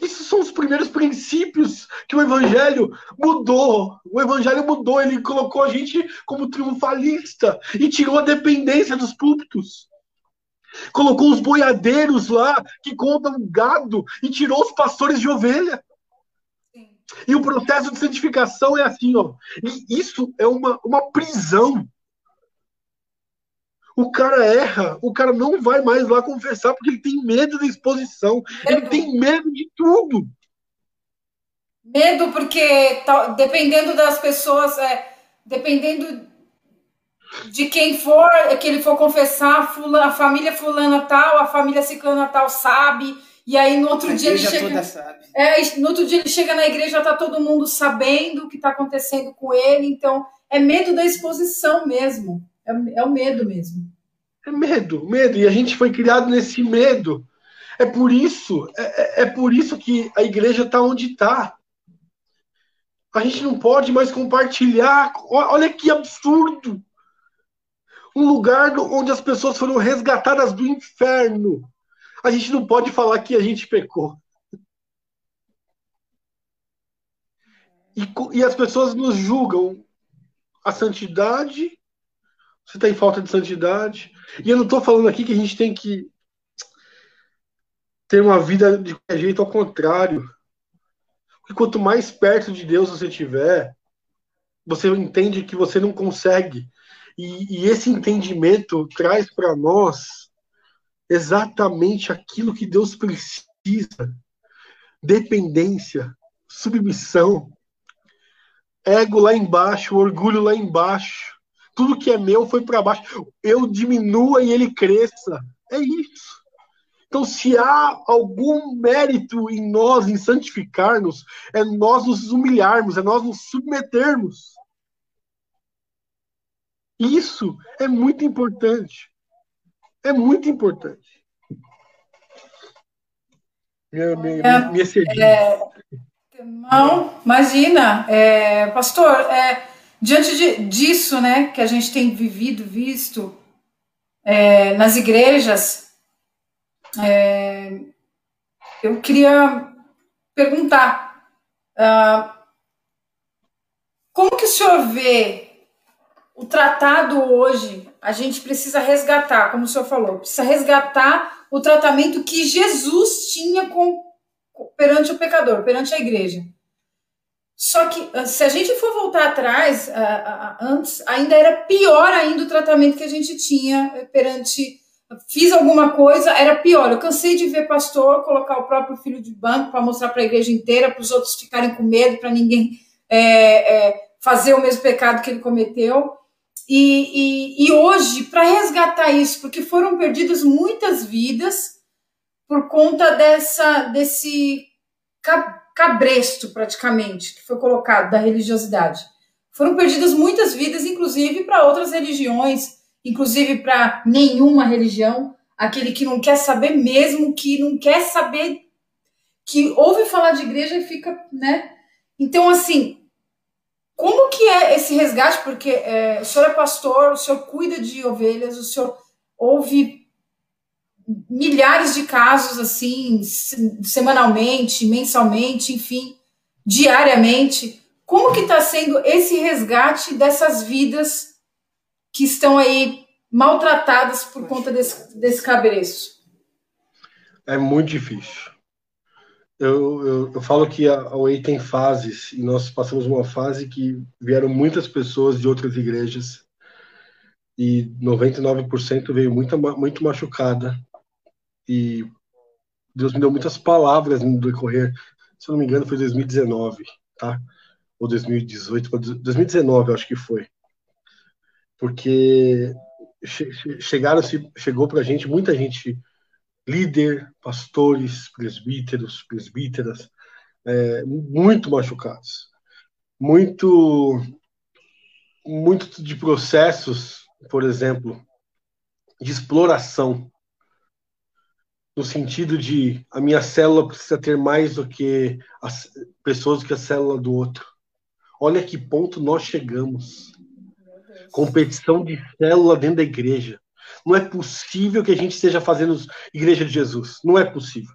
Esses são os primeiros princípios que o Evangelho mudou. O Evangelho mudou, ele colocou a gente como triunfalista e tirou a dependência dos púlpitos. Colocou os boiadeiros lá que contam gado e tirou os pastores de ovelha. E o processo de santificação é assim, ó. E isso é uma, uma prisão. O cara erra, o cara não vai mais lá confessar porque ele tem medo da exposição, medo. ele tem medo de tudo. Medo porque dependendo das pessoas, é, dependendo de quem for, que ele for confessar, fulana, a família fulana tal, a família ciclana tal sabe, e aí no outro a dia ele chega. É, no outro dia ele chega na igreja, tá todo mundo sabendo o que está acontecendo com ele, então é medo da exposição mesmo. É, é o medo mesmo. É medo, medo. E a gente foi criado nesse medo. É por isso, é, é, é por isso que a igreja está onde está. A gente não pode mais compartilhar. Olha que absurdo. Um lugar onde as pessoas foram resgatadas do inferno. A gente não pode falar que a gente pecou. E, e as pessoas nos julgam a santidade. Você está em falta de santidade. E eu não estou falando aqui que a gente tem que ter uma vida de jeito ao contrário. Porque quanto mais perto de Deus você estiver, você entende que você não consegue. E, e esse entendimento traz para nós exatamente aquilo que Deus precisa: dependência, submissão, ego lá embaixo, orgulho lá embaixo. Tudo que é meu foi para baixo. Eu diminua e ele cresça. É isso. Então, se há algum mérito em nós, em santificar-nos, é nós nos humilharmos, é nós nos submetermos. Isso é muito importante. É muito importante. Minha, minha, minha é, não, imagina, é, pastor, é, diante de, disso, né, que a gente tem vivido, visto é, nas igrejas, é, eu queria perguntar uh, como que o senhor vê o tratado hoje? A gente precisa resgatar, como o senhor falou, precisa resgatar o tratamento que Jesus tinha com, perante o pecador, perante a igreja. Só que ah, se a gente for voltar atrás, uh, uh, antes, ainda era pior ainda o tratamento que a gente tinha perante fiz alguma coisa, era pior. Eu cansei de ver pastor colocar o próprio filho de banco para mostrar para a igreja inteira, para os outros ficarem com medo, para ninguém é, é, fazer o mesmo pecado que ele cometeu. E, e, e hoje, para resgatar isso, porque foram perdidas muitas vidas por conta dessa, desse cabresto, praticamente, que foi colocado da religiosidade. Foram perdidas muitas vidas, inclusive para outras religiões inclusive para nenhuma religião, aquele que não quer saber mesmo, que não quer saber, que ouve falar de igreja e fica, né? Então, assim, como que é esse resgate? Porque é, o senhor é pastor, o senhor cuida de ovelhas, o senhor ouve milhares de casos, assim, semanalmente, mensalmente, enfim, diariamente. Como que está sendo esse resgate dessas vidas que estão aí maltratadas por conta desse, desse cabreço? É muito difícil. Eu, eu, eu, falo que a Way tem fases, e nós passamos uma fase que vieram muitas pessoas de outras igrejas, e 99% veio muito, muito machucada, e Deus me deu muitas palavras no decorrer, se eu não me engano foi 2019, tá? Ou 2018, 2019 eu acho que foi porque chegaram chegou para a gente muita gente líder, pastores, presbíteros, presbíteras, é, muito machucados, muito muito de processos, por exemplo, de exploração, no sentido de a minha célula precisa ter mais do que as pessoas do que a célula do outro. Olha que ponto nós chegamos competição de célula dentro da igreja. Não é possível que a gente esteja fazendo igreja de Jesus. Não é possível.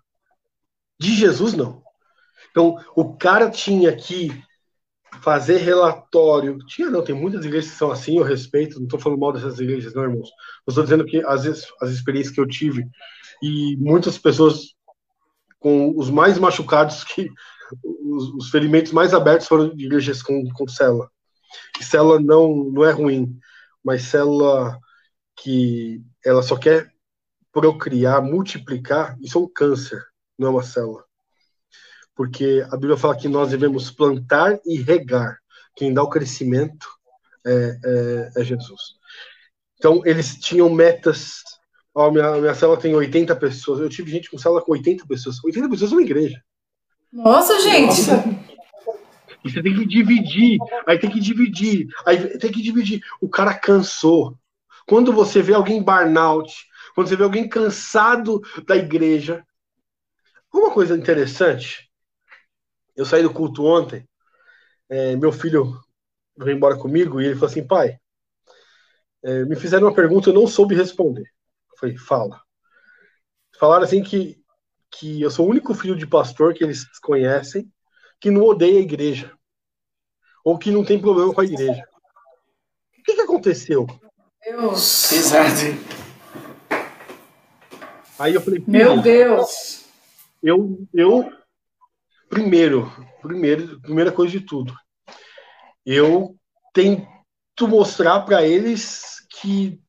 De Jesus, não. Então, o cara tinha que fazer relatório. Tinha, não, tem muitas igrejas que são assim, eu respeito, não estou falando mal dessas igrejas, não, irmãos. Eu estou dizendo que, vezes, as experiências que eu tive, e muitas pessoas com os mais machucados, que os, os ferimentos mais abertos foram de igrejas com, com célula célula não, não é ruim, mas célula que ela só quer procriar, multiplicar, isso é um câncer, não é uma célula. Porque a Bíblia fala que nós devemos plantar e regar. Quem dá o crescimento é, é, é Jesus. Então, eles tinham metas. Ó, minha, minha célula tem 80 pessoas. Eu tive gente com célula com 80 pessoas. 80 pessoas é uma igreja. Nossa, gente! Nossa. E você tem que dividir, aí tem que dividir, aí tem que dividir. O cara cansou. Quando você vê alguém burnout, quando você vê alguém cansado da igreja. Uma coisa interessante, eu saí do culto ontem, é, meu filho veio embora comigo e ele falou assim, pai, É, me fizeram uma pergunta, eu não soube responder. Eu falei, fala. Falaram assim que, que eu sou o único filho de pastor que eles conhecem que não odeia a igreja. Ou que não tem problema com a igreja. O que, que aconteceu? Deus. Exato. Aí eu falei, meu Deus. Eu, eu primeiro, primeiro, primeira coisa de tudo, eu tento mostrar para eles que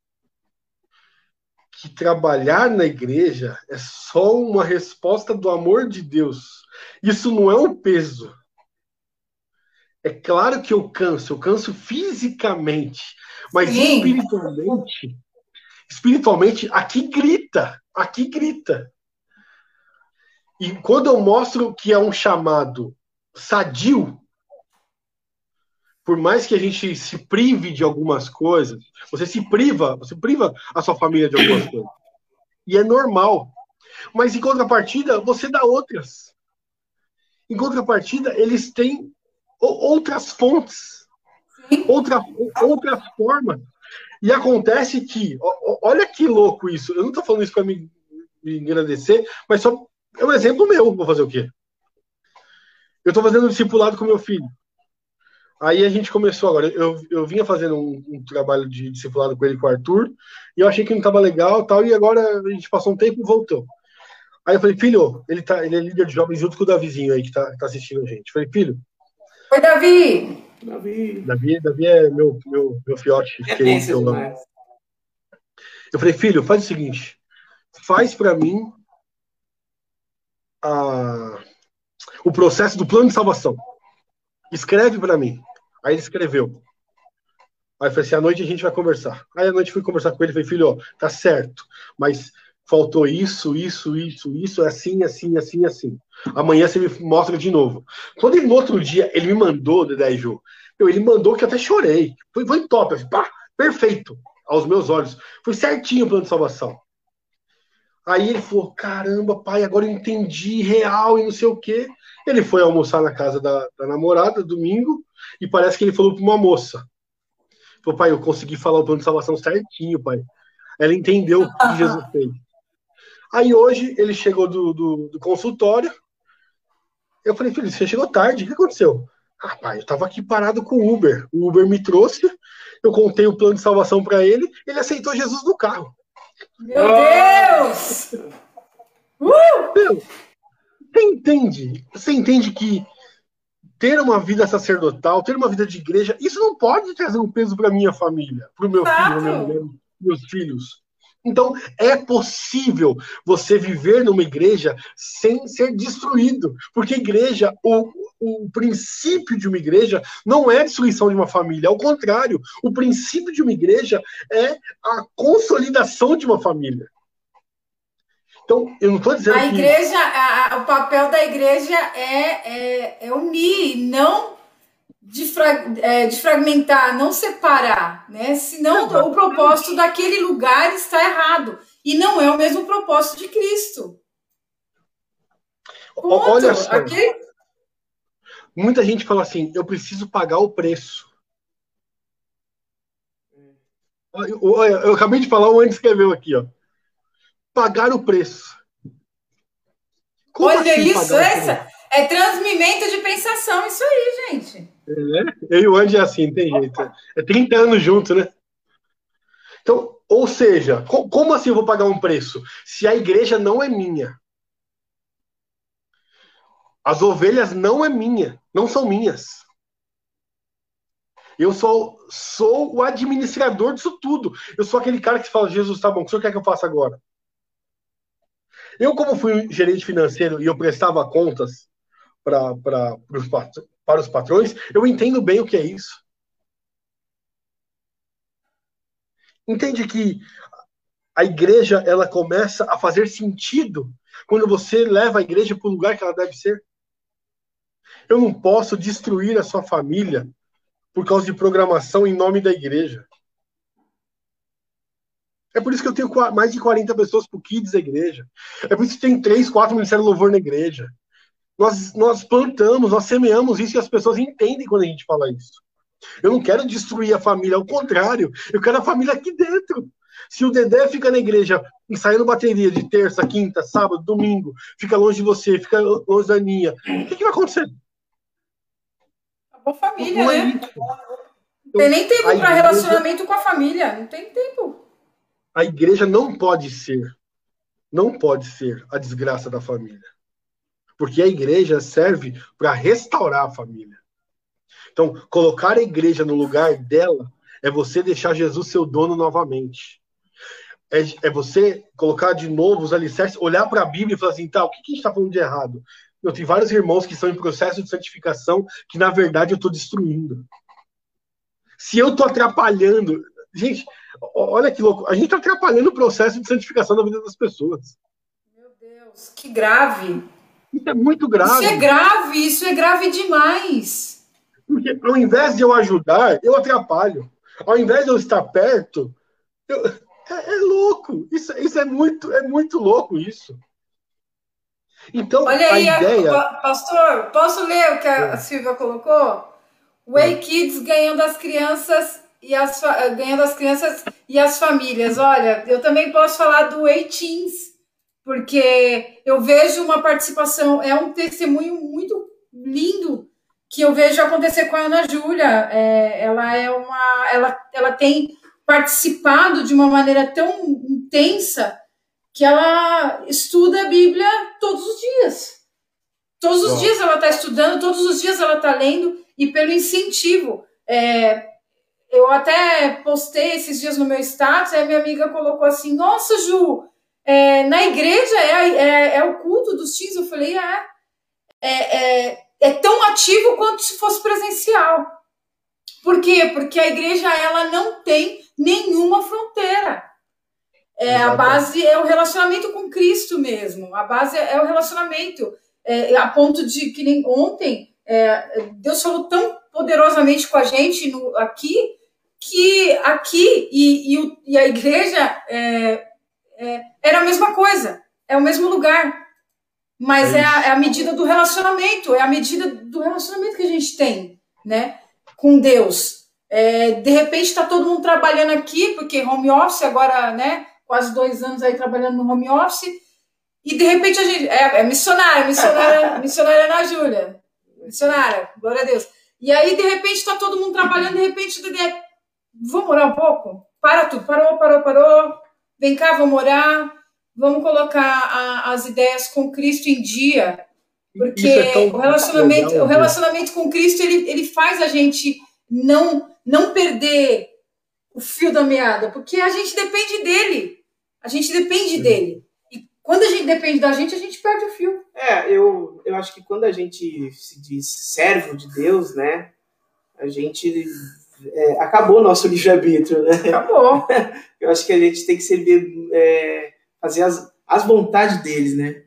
que trabalhar na igreja é só uma resposta do amor de Deus. Isso não é um peso. É claro que eu canso, eu canso fisicamente, mas Sim. espiritualmente, espiritualmente, aqui grita, aqui grita. E quando eu mostro que é um chamado sadio, por mais que a gente se prive de algumas coisas, você se priva, você priva a sua família de algumas coisas. E é normal. Mas em contrapartida, você dá outras. Em contrapartida, eles têm outras fontes, outra, outra forma. E acontece que, olha que louco isso. Eu não estou falando isso para me, me agradecer, mas só é um exemplo meu. Vou fazer o quê? Eu estou fazendo um discipulado com meu filho. Aí a gente começou agora. Eu, eu vinha fazendo um, um trabalho de discipulado com ele com o Arthur, e eu achei que não estava legal tal, e agora a gente passou um tempo e voltou. Aí eu falei, filho, ele, tá, ele é líder de jovens junto com o Davizinho aí que tá, tá assistindo a gente. Eu falei, filho. Oi, Davi! Davi. Davi, Davi é meu, meu, meu fiote. É que eu, eu falei, filho, faz o seguinte: faz para mim a, o processo do plano de salvação. Escreve para mim. Aí ele escreveu. Aí eu falei assim, à noite a gente vai conversar. Aí à noite fui conversar com ele, falei, filho, ó, tá certo, mas faltou isso, isso, isso, isso, assim, assim, assim, assim. Amanhã você me mostra de novo. Quando ele, no outro dia, ele me mandou, Dedé eu, ele mandou que eu até chorei. Foi, foi top, assim, pá, perfeito, aos meus olhos. Foi certinho o plano de salvação. Aí ele falou, caramba, pai, agora eu entendi, real, e não sei o quê. Ele foi almoçar na casa da, da namorada, domingo, e parece que ele falou para uma moça. Falou, pai, eu consegui falar o plano de salvação certinho, pai. Ela entendeu o que Jesus fez. Aí hoje ele chegou do, do, do, consultório. Eu falei, filho, você chegou tarde, o que aconteceu? Pai, eu tava aqui parado com o Uber. O Uber me trouxe, eu contei o plano de salvação para ele, ele aceitou Jesus no carro. Meu Deus! Uh! Meu, você entende? Você entende que ter uma vida sacerdotal, ter uma vida de igreja, isso não pode trazer um peso para minha família, para o meu Exato. filho, meu meus filhos. Então, é possível você viver numa igreja sem ser destruído, porque igreja, o, o princípio de uma igreja não é a destruição de uma família, ao contrário, o princípio de uma igreja é a consolidação de uma família. Então, eu não estou dizendo a igreja, que... a, o papel da igreja é, é, é unir, não é, desfragmentar, não separar, né? Senão Exatamente. o propósito daquele lugar está errado. E não é o mesmo propósito de Cristo. Ponto. Olha só. Aquele... Muita gente fala assim: eu preciso pagar o preço. Eu, eu, eu acabei de falar, o Andy escreveu aqui, ó pagar o preço. Como Olha assim, isso, essa é transmimento de pensação, isso aí, gente. É, eu e o Andy é assim, tem jeito. É 30 anos junto, né? Então, ou seja, como assim eu vou pagar um preço? Se a igreja não é minha. As ovelhas não é minha, não são minhas. Eu sou, sou o administrador disso tudo. Eu sou aquele cara que fala, Jesus, tá bom, o que o senhor quer que eu faça agora? Eu, como fui gerente financeiro e eu prestava contas pra, pros, para os patrões, eu entendo bem o que é isso. Entende que a igreja ela começa a fazer sentido quando você leva a igreja para o lugar que ela deve ser. Eu não posso destruir a sua família por causa de programação em nome da igreja. É por isso que eu tenho mais de 40 pessoas por Kids da igreja. É por isso que tem três, quatro ministérios de louvor na igreja. Nós, nós plantamos, nós semeamos isso e as pessoas entendem quando a gente fala isso. Eu não quero destruir a família, ao contrário, eu quero a família aqui dentro. Se o Dedé fica na igreja ensaiando bateria de terça, quinta, sábado, domingo, fica longe de você, fica longe da Aninha, o que, que vai acontecer? Acabou família, não é né? Não tem nem tempo para igreja... relacionamento com a família, não tem tempo. A igreja não pode ser, não pode ser a desgraça da família. Porque a igreja serve para restaurar a família. Então, colocar a igreja no lugar dela é você deixar Jesus seu dono novamente. É, é você colocar de novo os alicerces, olhar para a Bíblia e falar assim, tá, o que, que a gente está falando de errado? Eu tenho vários irmãos que estão em processo de santificação que, na verdade, eu estou destruindo. Se eu estou atrapalhando. Gente, olha que louco. A gente está atrapalhando o processo de santificação da vida das pessoas. Meu Deus, que grave. Isso é muito grave. Isso é grave, isso é grave demais. Porque ao invés de eu ajudar, eu atrapalho. Ao invés de eu estar perto, eu... é, é, louco. Isso, isso é muito, é muito louco isso. Então, Olha aí, a ideia... pastor, posso ler o que a é. Silvia colocou? Way Kids ganhando as crianças e as ganhando as crianças e as famílias. Olha, eu também posso falar do Way Teens, porque eu vejo uma participação, é um testemunho muito lindo que eu vejo acontecer com a Ana Júlia. É, ela é uma, ela, ela tem participado de uma maneira tão intensa que ela estuda a Bíblia todos os dias. Todos os Bom. dias ela está estudando, todos os dias ela está lendo e pelo incentivo. É, eu até postei esses dias no meu status, aí minha amiga colocou assim: Nossa, Ju, é, na igreja é, é, é, o culto dos teens. Eu falei: é, é, é, é tão ativo quanto se fosse presencial. Por quê? Porque a igreja ela não tem nenhuma fronteira. É, a base é o relacionamento com Cristo mesmo. A base é o relacionamento. É, a ponto de que nem ontem é, Deus falou tão poderosamente com a gente no, aqui que aqui e, e, e a igreja é, é, era a mesma coisa, é o mesmo lugar, mas é, é, a, é, a, medida do relacionamento, é a medida do relacionamento que a gente tem, né, com Deus. É, de repente está todo mundo trabalhando aqui, porque home office agora, né, quase dois anos aí trabalhando no home office, e de repente a gente é, é missionária, missionária, missionária na Júlia, missionária, glória a Deus. E aí de repente está todo mundo trabalhando, de repente, de, vamos orar um pouco? Para tudo, parou, parou, parou vem cá, vamos orar, vamos colocar a, as ideias com Cristo em dia, porque é o relacionamento, legal, o relacionamento com Cristo ele, ele faz a gente não não perder o fio da meada, porque a gente depende dele, a gente depende Sim. dele. E quando a gente depende da gente, a gente perde o fio. É, eu, eu acho que quando a gente se diz servo de Deus, né, a gente é, acabou o nosso livre-arbítrio, né? Acabou. Eu acho que a gente tem que servir, é, fazer as, as vontades deles, né?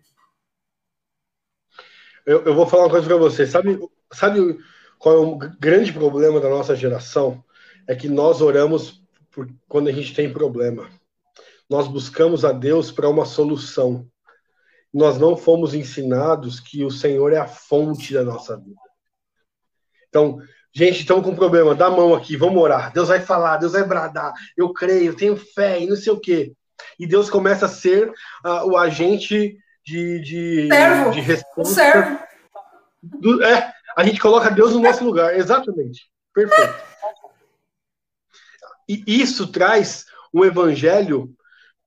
Eu, eu vou falar uma coisa para você. Sabe, sabe qual é o grande problema da nossa geração? É que nós oramos por, quando a gente tem problema. Nós buscamos a Deus para uma solução. Nós não fomos ensinados que o Senhor é a fonte da nossa vida. Então, Gente, estamos com um problema. Dá a mão aqui, vamos orar. Deus vai falar, Deus vai bradar. Eu creio, tenho fé e não sei o quê. E Deus começa a ser uh, o agente de, de, servo. de resposta. servo. Do, é, a gente coloca Deus no nosso lugar. Exatamente. Perfeito. E isso traz um evangelho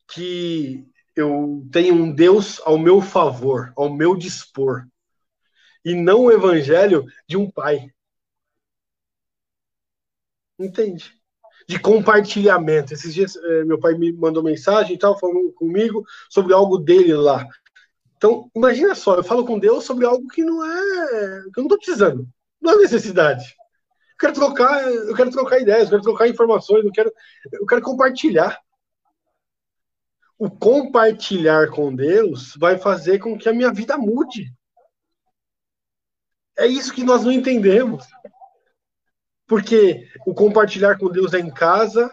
que eu tenho um Deus ao meu favor, ao meu dispor. E não o evangelho de um pai. Entende? De compartilhamento. Esses dias é, meu pai me mandou mensagem e tal, falando comigo sobre algo dele lá. Então, imagina só, eu falo com Deus sobre algo que não é. que eu não estou precisando. Não é necessidade. Eu quero trocar, eu quero trocar ideias, eu quero trocar informações, eu quero, eu quero compartilhar. O compartilhar com Deus vai fazer com que a minha vida mude. É isso que nós não entendemos. Porque o compartilhar com Deus é em casa,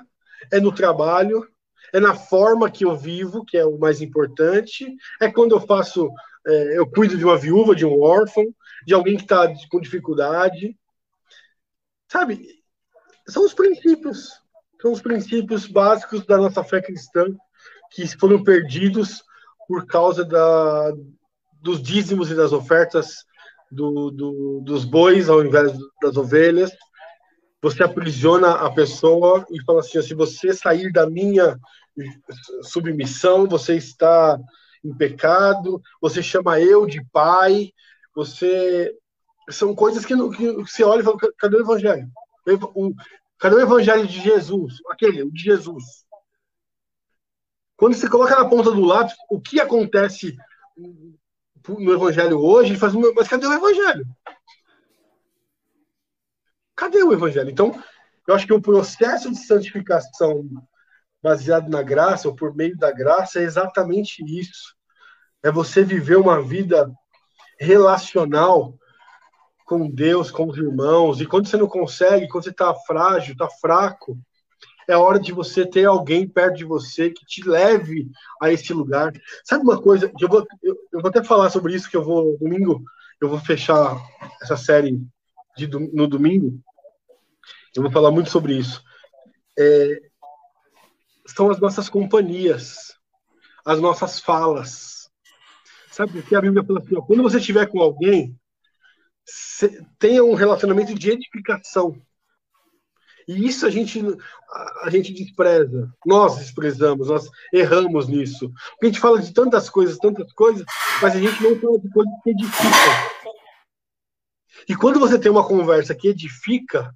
é no trabalho, é na forma que eu vivo, que é o mais importante, é quando eu faço, é, eu cuido de uma viúva, de um órfão, de alguém que está com dificuldade. Sabe? são os princípios, são os princípios básicos da nossa fé cristã que foram perdidos por causa da, dos dízimos e das ofertas do, do, dos bois ao invés das ovelhas. Você aprisiona a pessoa e fala assim: se você sair da minha submissão, você está em pecado, você chama eu de pai, você. São coisas que, que você olha e fala: cadê o evangelho? O, cadê o evangelho de Jesus? Aquele, o de Jesus. Quando você coloca na ponta do lápis o que acontece no evangelho hoje, faz, mas cadê o evangelho? Cadê o evangelho? Então, eu acho que o processo de santificação baseado na graça, ou por meio da graça, é exatamente isso. É você viver uma vida relacional com Deus, com os irmãos. E quando você não consegue, quando você está frágil, está fraco, é hora de você ter alguém perto de você que te leve a esse lugar. Sabe uma coisa? Eu vou, eu, eu vou até falar sobre isso, que eu vou, domingo, eu vou fechar essa série de, no domingo. Eu vou falar muito sobre isso. É, são as nossas companhias, as nossas falas. Sabe porque a Bíblia fala assim: ó, quando você estiver com alguém, tenha um relacionamento de edificação. E isso a gente, a, a gente despreza. Nós desprezamos, nós erramos nisso. Porque a gente fala de tantas coisas, tantas coisas, mas a gente não fala de coisas que edificam. E quando você tem uma conversa que edifica,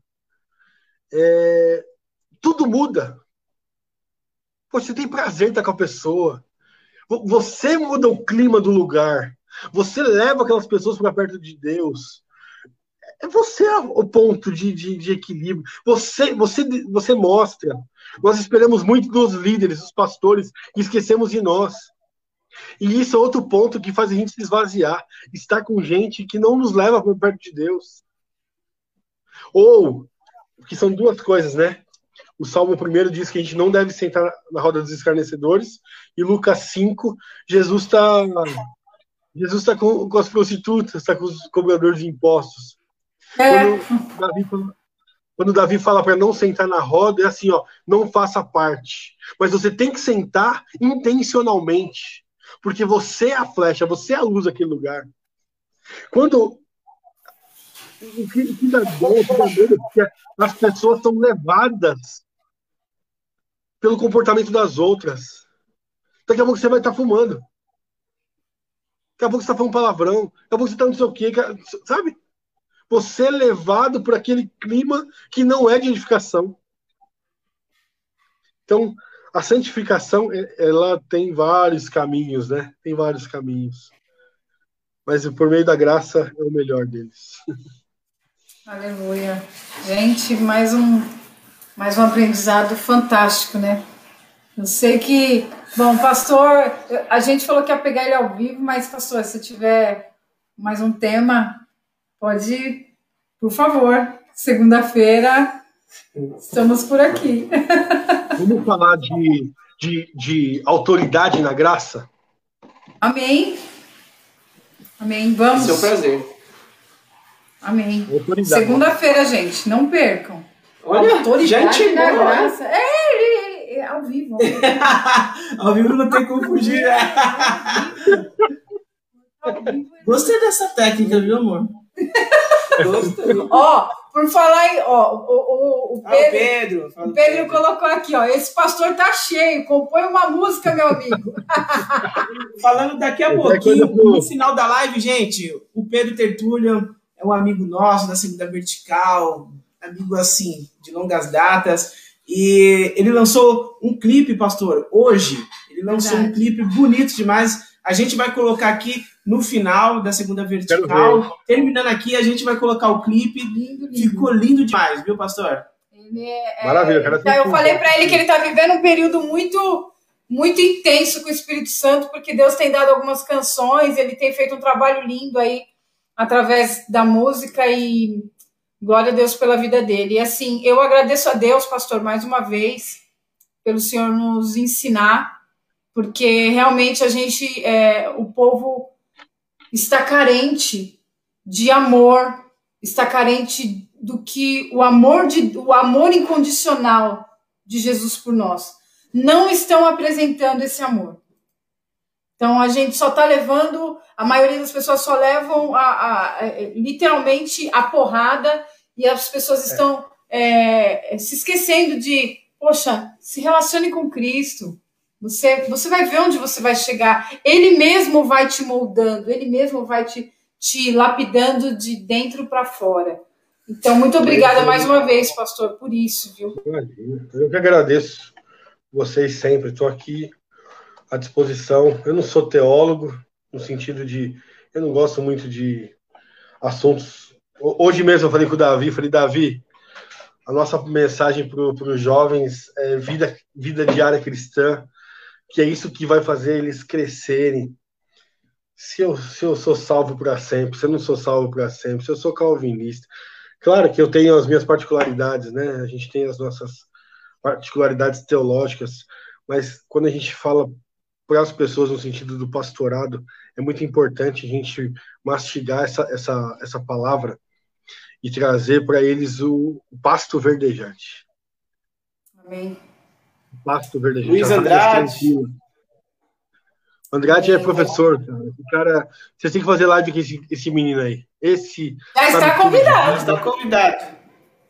é, tudo muda. Você tem prazer em estar com a pessoa. Você muda o clima do lugar. Você leva aquelas pessoas para perto de Deus. É você o ponto de, de, de, equilíbrio. Você, você, você mostra. Nós esperamos muito dos líderes, dos pastores, e esquecemos de nós. E isso é outro ponto que faz a gente se esvaziar. Estar com gente que não nos leva para perto de Deus. Ou, que são duas coisas, né? O Salmo 1 diz que a gente não deve sentar na roda dos escarnecedores. E Lucas 5, Jesus está Jesus está com, com, as prostitutas, está com os cobradores de impostos. É. Quando Davi, quando Davi fala para não sentar na roda, é assim, ó, não faça parte. Mas você tem que sentar intencionalmente. Porque você é a flecha, você é a luz daquele lugar. Quando o que, o que dá dor, o que dá medo, é porque as pessoas são levadas pelo comportamento das outras. Daqui a pouco você vai estar fumando. Daqui a pouco você está falando palavrão. Daqui a pouco você está não sei o quê. Sabe? Você é levado por aquele clima que não é de edificação. Então, a santificação, ela tem vários caminhos, né? Tem vários caminhos. Mas por meio da graça é o melhor deles. Aleluia. Gente, mais um mais um aprendizado fantástico, né? Eu sei que, bom, pastor, a gente falou que ia pegar ele ao vivo, mas pastor, se tiver mais um tema, pode, por favor, segunda-feira estamos por aqui. Vamos falar de, de, de autoridade na graça? Amém. Amém. Vamos. Seu prazer. Amém. Segunda-feira, gente, não percam. Olha, autoridade gente da graça. É, ele, ele, é ao vivo. ao vivo não tem como fugir. Né? Gostei dessa técnica, viu, amor? Gostei. Ó, por falar em. Ó, o, o, o Pedro, ah, o Pedro, o Pedro colocou aqui, ó. Esse pastor tá cheio, compõe uma música, meu amigo. Falando daqui a pouquinho, no final da live, gente, o Pedro Tertullian é um amigo nosso da Segunda Vertical, amigo assim, de longas datas. E ele lançou um clipe, pastor, hoje. Ele lançou Verdade. um clipe bonito demais. A gente vai colocar aqui no final da segunda vertical. Terminando aqui, a gente vai colocar o clipe. Lindo, lindo. Ficou lindo demais, viu, pastor? É, é, Maravilha, cara. Então, eu falei para ele que ele está vivendo um período muito muito intenso com o Espírito Santo, porque Deus tem dado algumas canções, ele tem feito um trabalho lindo aí através da música e Glória a Deus pela vida dele. E assim, eu agradeço a Deus, pastor, mais uma vez, pelo Senhor nos ensinar, porque realmente a gente, é, o povo está carente de amor, está carente do que o amor, de, o amor incondicional de Jesus por nós. Não estão apresentando esse amor. Então a gente só está levando, a maioria das pessoas só levam a, a, a, literalmente a porrada e as pessoas é. estão é, se esquecendo de, poxa, se relacione com Cristo. Você, você vai ver onde você vai chegar. Ele mesmo vai te moldando, ele mesmo vai te, te lapidando de dentro para fora. Então, muito obrigada mais uma vez, pastor, por isso, viu? Eu que agradeço vocês sempre. Estou aqui à disposição. Eu não sou teólogo, no sentido de. Eu não gosto muito de assuntos. Hoje mesmo eu falei com o Davi, falei, Davi, a nossa mensagem para os jovens é vida, vida diária cristã, que é isso que vai fazer eles crescerem. Se eu, se eu sou salvo para sempre, se eu não sou salvo para sempre, se eu sou calvinista. Claro que eu tenho as minhas particularidades, né? A gente tem as nossas particularidades teológicas, mas quando a gente fala para as pessoas no sentido do pastorado, é muito importante a gente mastigar essa, essa, essa palavra e trazer para eles o, o, pasto verdejante. Amém. O pasto verdejante. Luiz Andrade. Andrade é professor, cara. O cara, vocês têm que fazer live com esse, esse menino aí. Esse. Já está convidado. Já está convidado.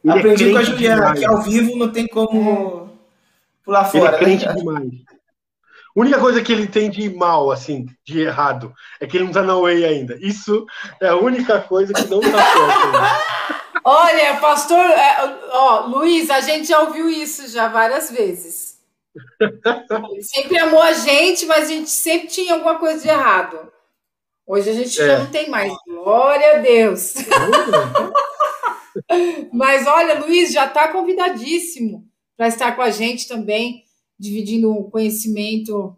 Ele é Aprendi é com a Juliana, demais. que ao vivo não tem como pular fora. Ele é crente né? demais. A única coisa que ele tem de mal, assim, de errado, é que ele não tá na Way ainda. Isso é a única coisa que não tá certo. Olha, pastor, é, ó, Luiz, a gente já ouviu isso já várias vezes. Ele sempre amou a gente, mas a gente sempre tinha alguma coisa de errado. Hoje a gente é. já não tem mais. Glória a Deus. mas olha, Luiz já está convidadíssimo para estar com a gente também dividindo o conhecimento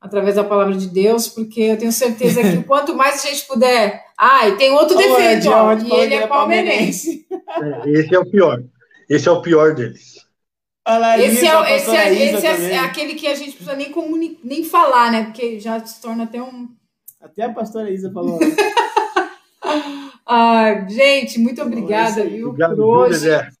através da palavra de Deus, porque eu tenho certeza que quanto mais a gente puder. Ah, e tem outro defeito, ó, e ele é palmeirense. É, esse é o pior. Esse é o pior deles. esse é, esse, é, esse é, é, aquele que a gente precisa nem, comuni nem falar, né? Porque já se torna até um. Até a pastora Isa falou. ah, gente, muito obrigada, viu? Obrigado, por hoje. Obrigado,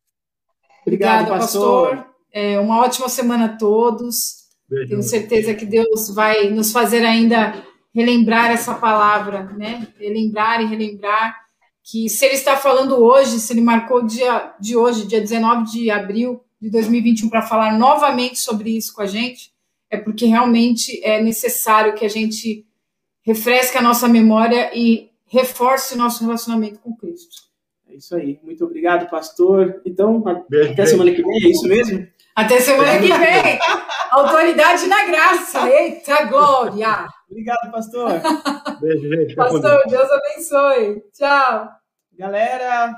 Obrigado pastor. pastor. É, uma ótima semana a todos. Beijo. Tenho certeza que Deus vai nos fazer ainda relembrar essa palavra, né? Relembrar e relembrar que se ele está falando hoje, se ele marcou o dia de hoje, dia 19 de abril de 2021, para falar novamente sobre isso com a gente, é porque realmente é necessário que a gente refresque a nossa memória e reforce o nosso relacionamento com Cristo. É isso aí. Muito obrigado, pastor. Então, beijo, até beijo. semana que vem, é isso mesmo? Até semana que vem. Autoridade na graça. Eita glória. Obrigado, pastor. Beijo, gente. Pastor, Deus abençoe. Tchau. Galera,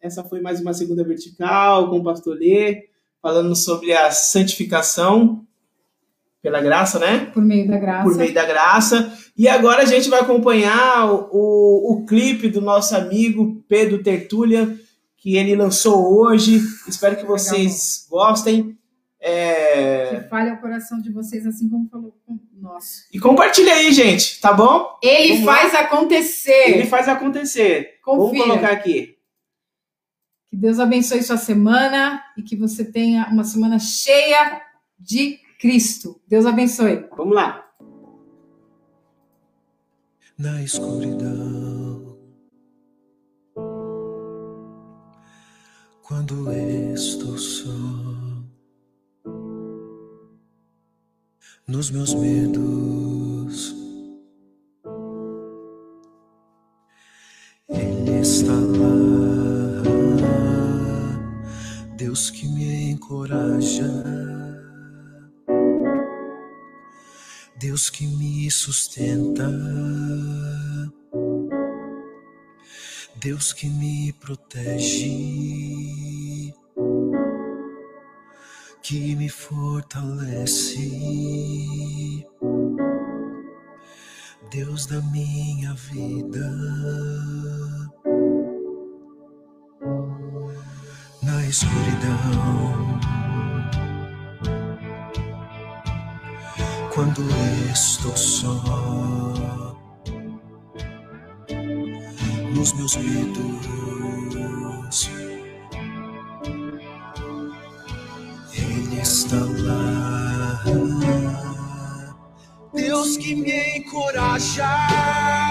essa foi mais uma segunda vertical com o pastor Lê, falando sobre a santificação pela graça, né? Por meio da graça. Por meio da graça. E agora a gente vai acompanhar o, o, o clipe do nosso amigo Pedro Tertulia que ele lançou hoje. Espero que vocês Legal. gostem. É... Que fale ao coração de vocês, assim como falou com nós. E compartilha aí, gente, tá bom? Ele Vamos faz lá. acontecer. Ele faz acontecer. Confia. Vamos colocar aqui. Que Deus abençoe sua semana e que você tenha uma semana cheia de Cristo. Deus abençoe. Vamos lá. Na escuridão quando estou só. Nos meus medos, Ele está lá, Deus que me encoraja, Deus que me sustenta. Deus que me protege, que me fortalece, Deus da minha vida. Na escuridão, quando estou só nos meus medos. Ele está lá, Deus que me encoraja.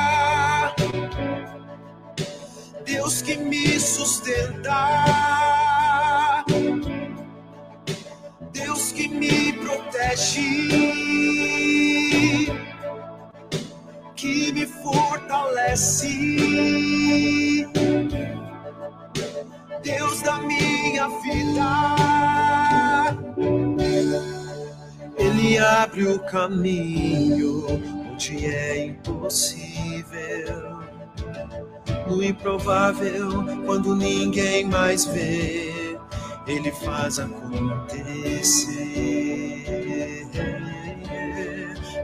Improvável, quando ninguém mais vê, ele faz acontecer.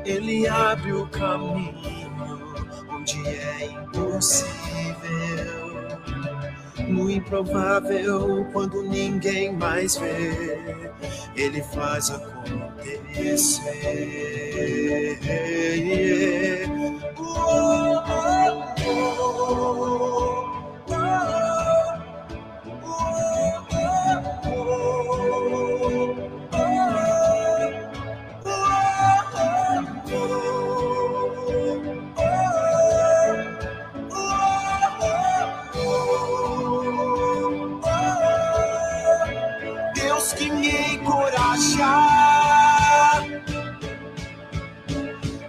Ele abre o caminho onde é impossível no improvável, quando ninguém mais vê, ele faz acontecer. Oh, oh, oh,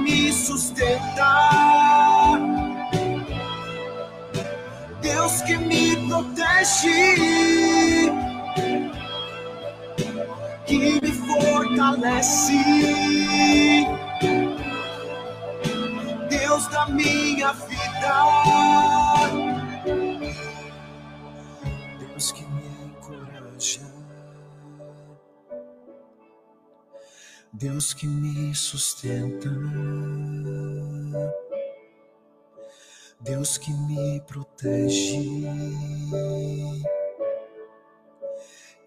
me sustenta, Deus que me protege que me fortalece. Deus da minha vida. Deus que me sustenta. Deus que me protege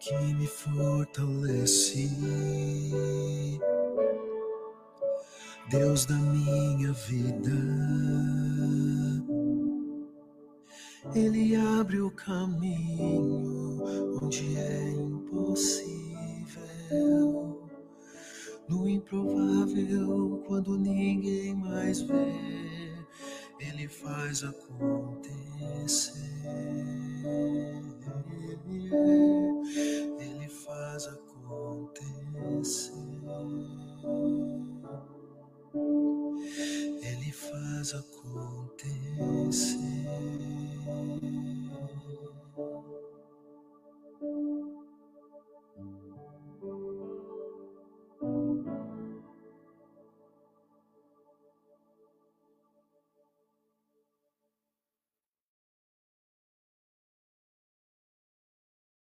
que me fortalece. Deus da minha vida, Ele abre o caminho onde é impossível, no improvável, quando ninguém mais vê, Ele faz acontecer. Ele faz acontecer. Ele faz acontecer.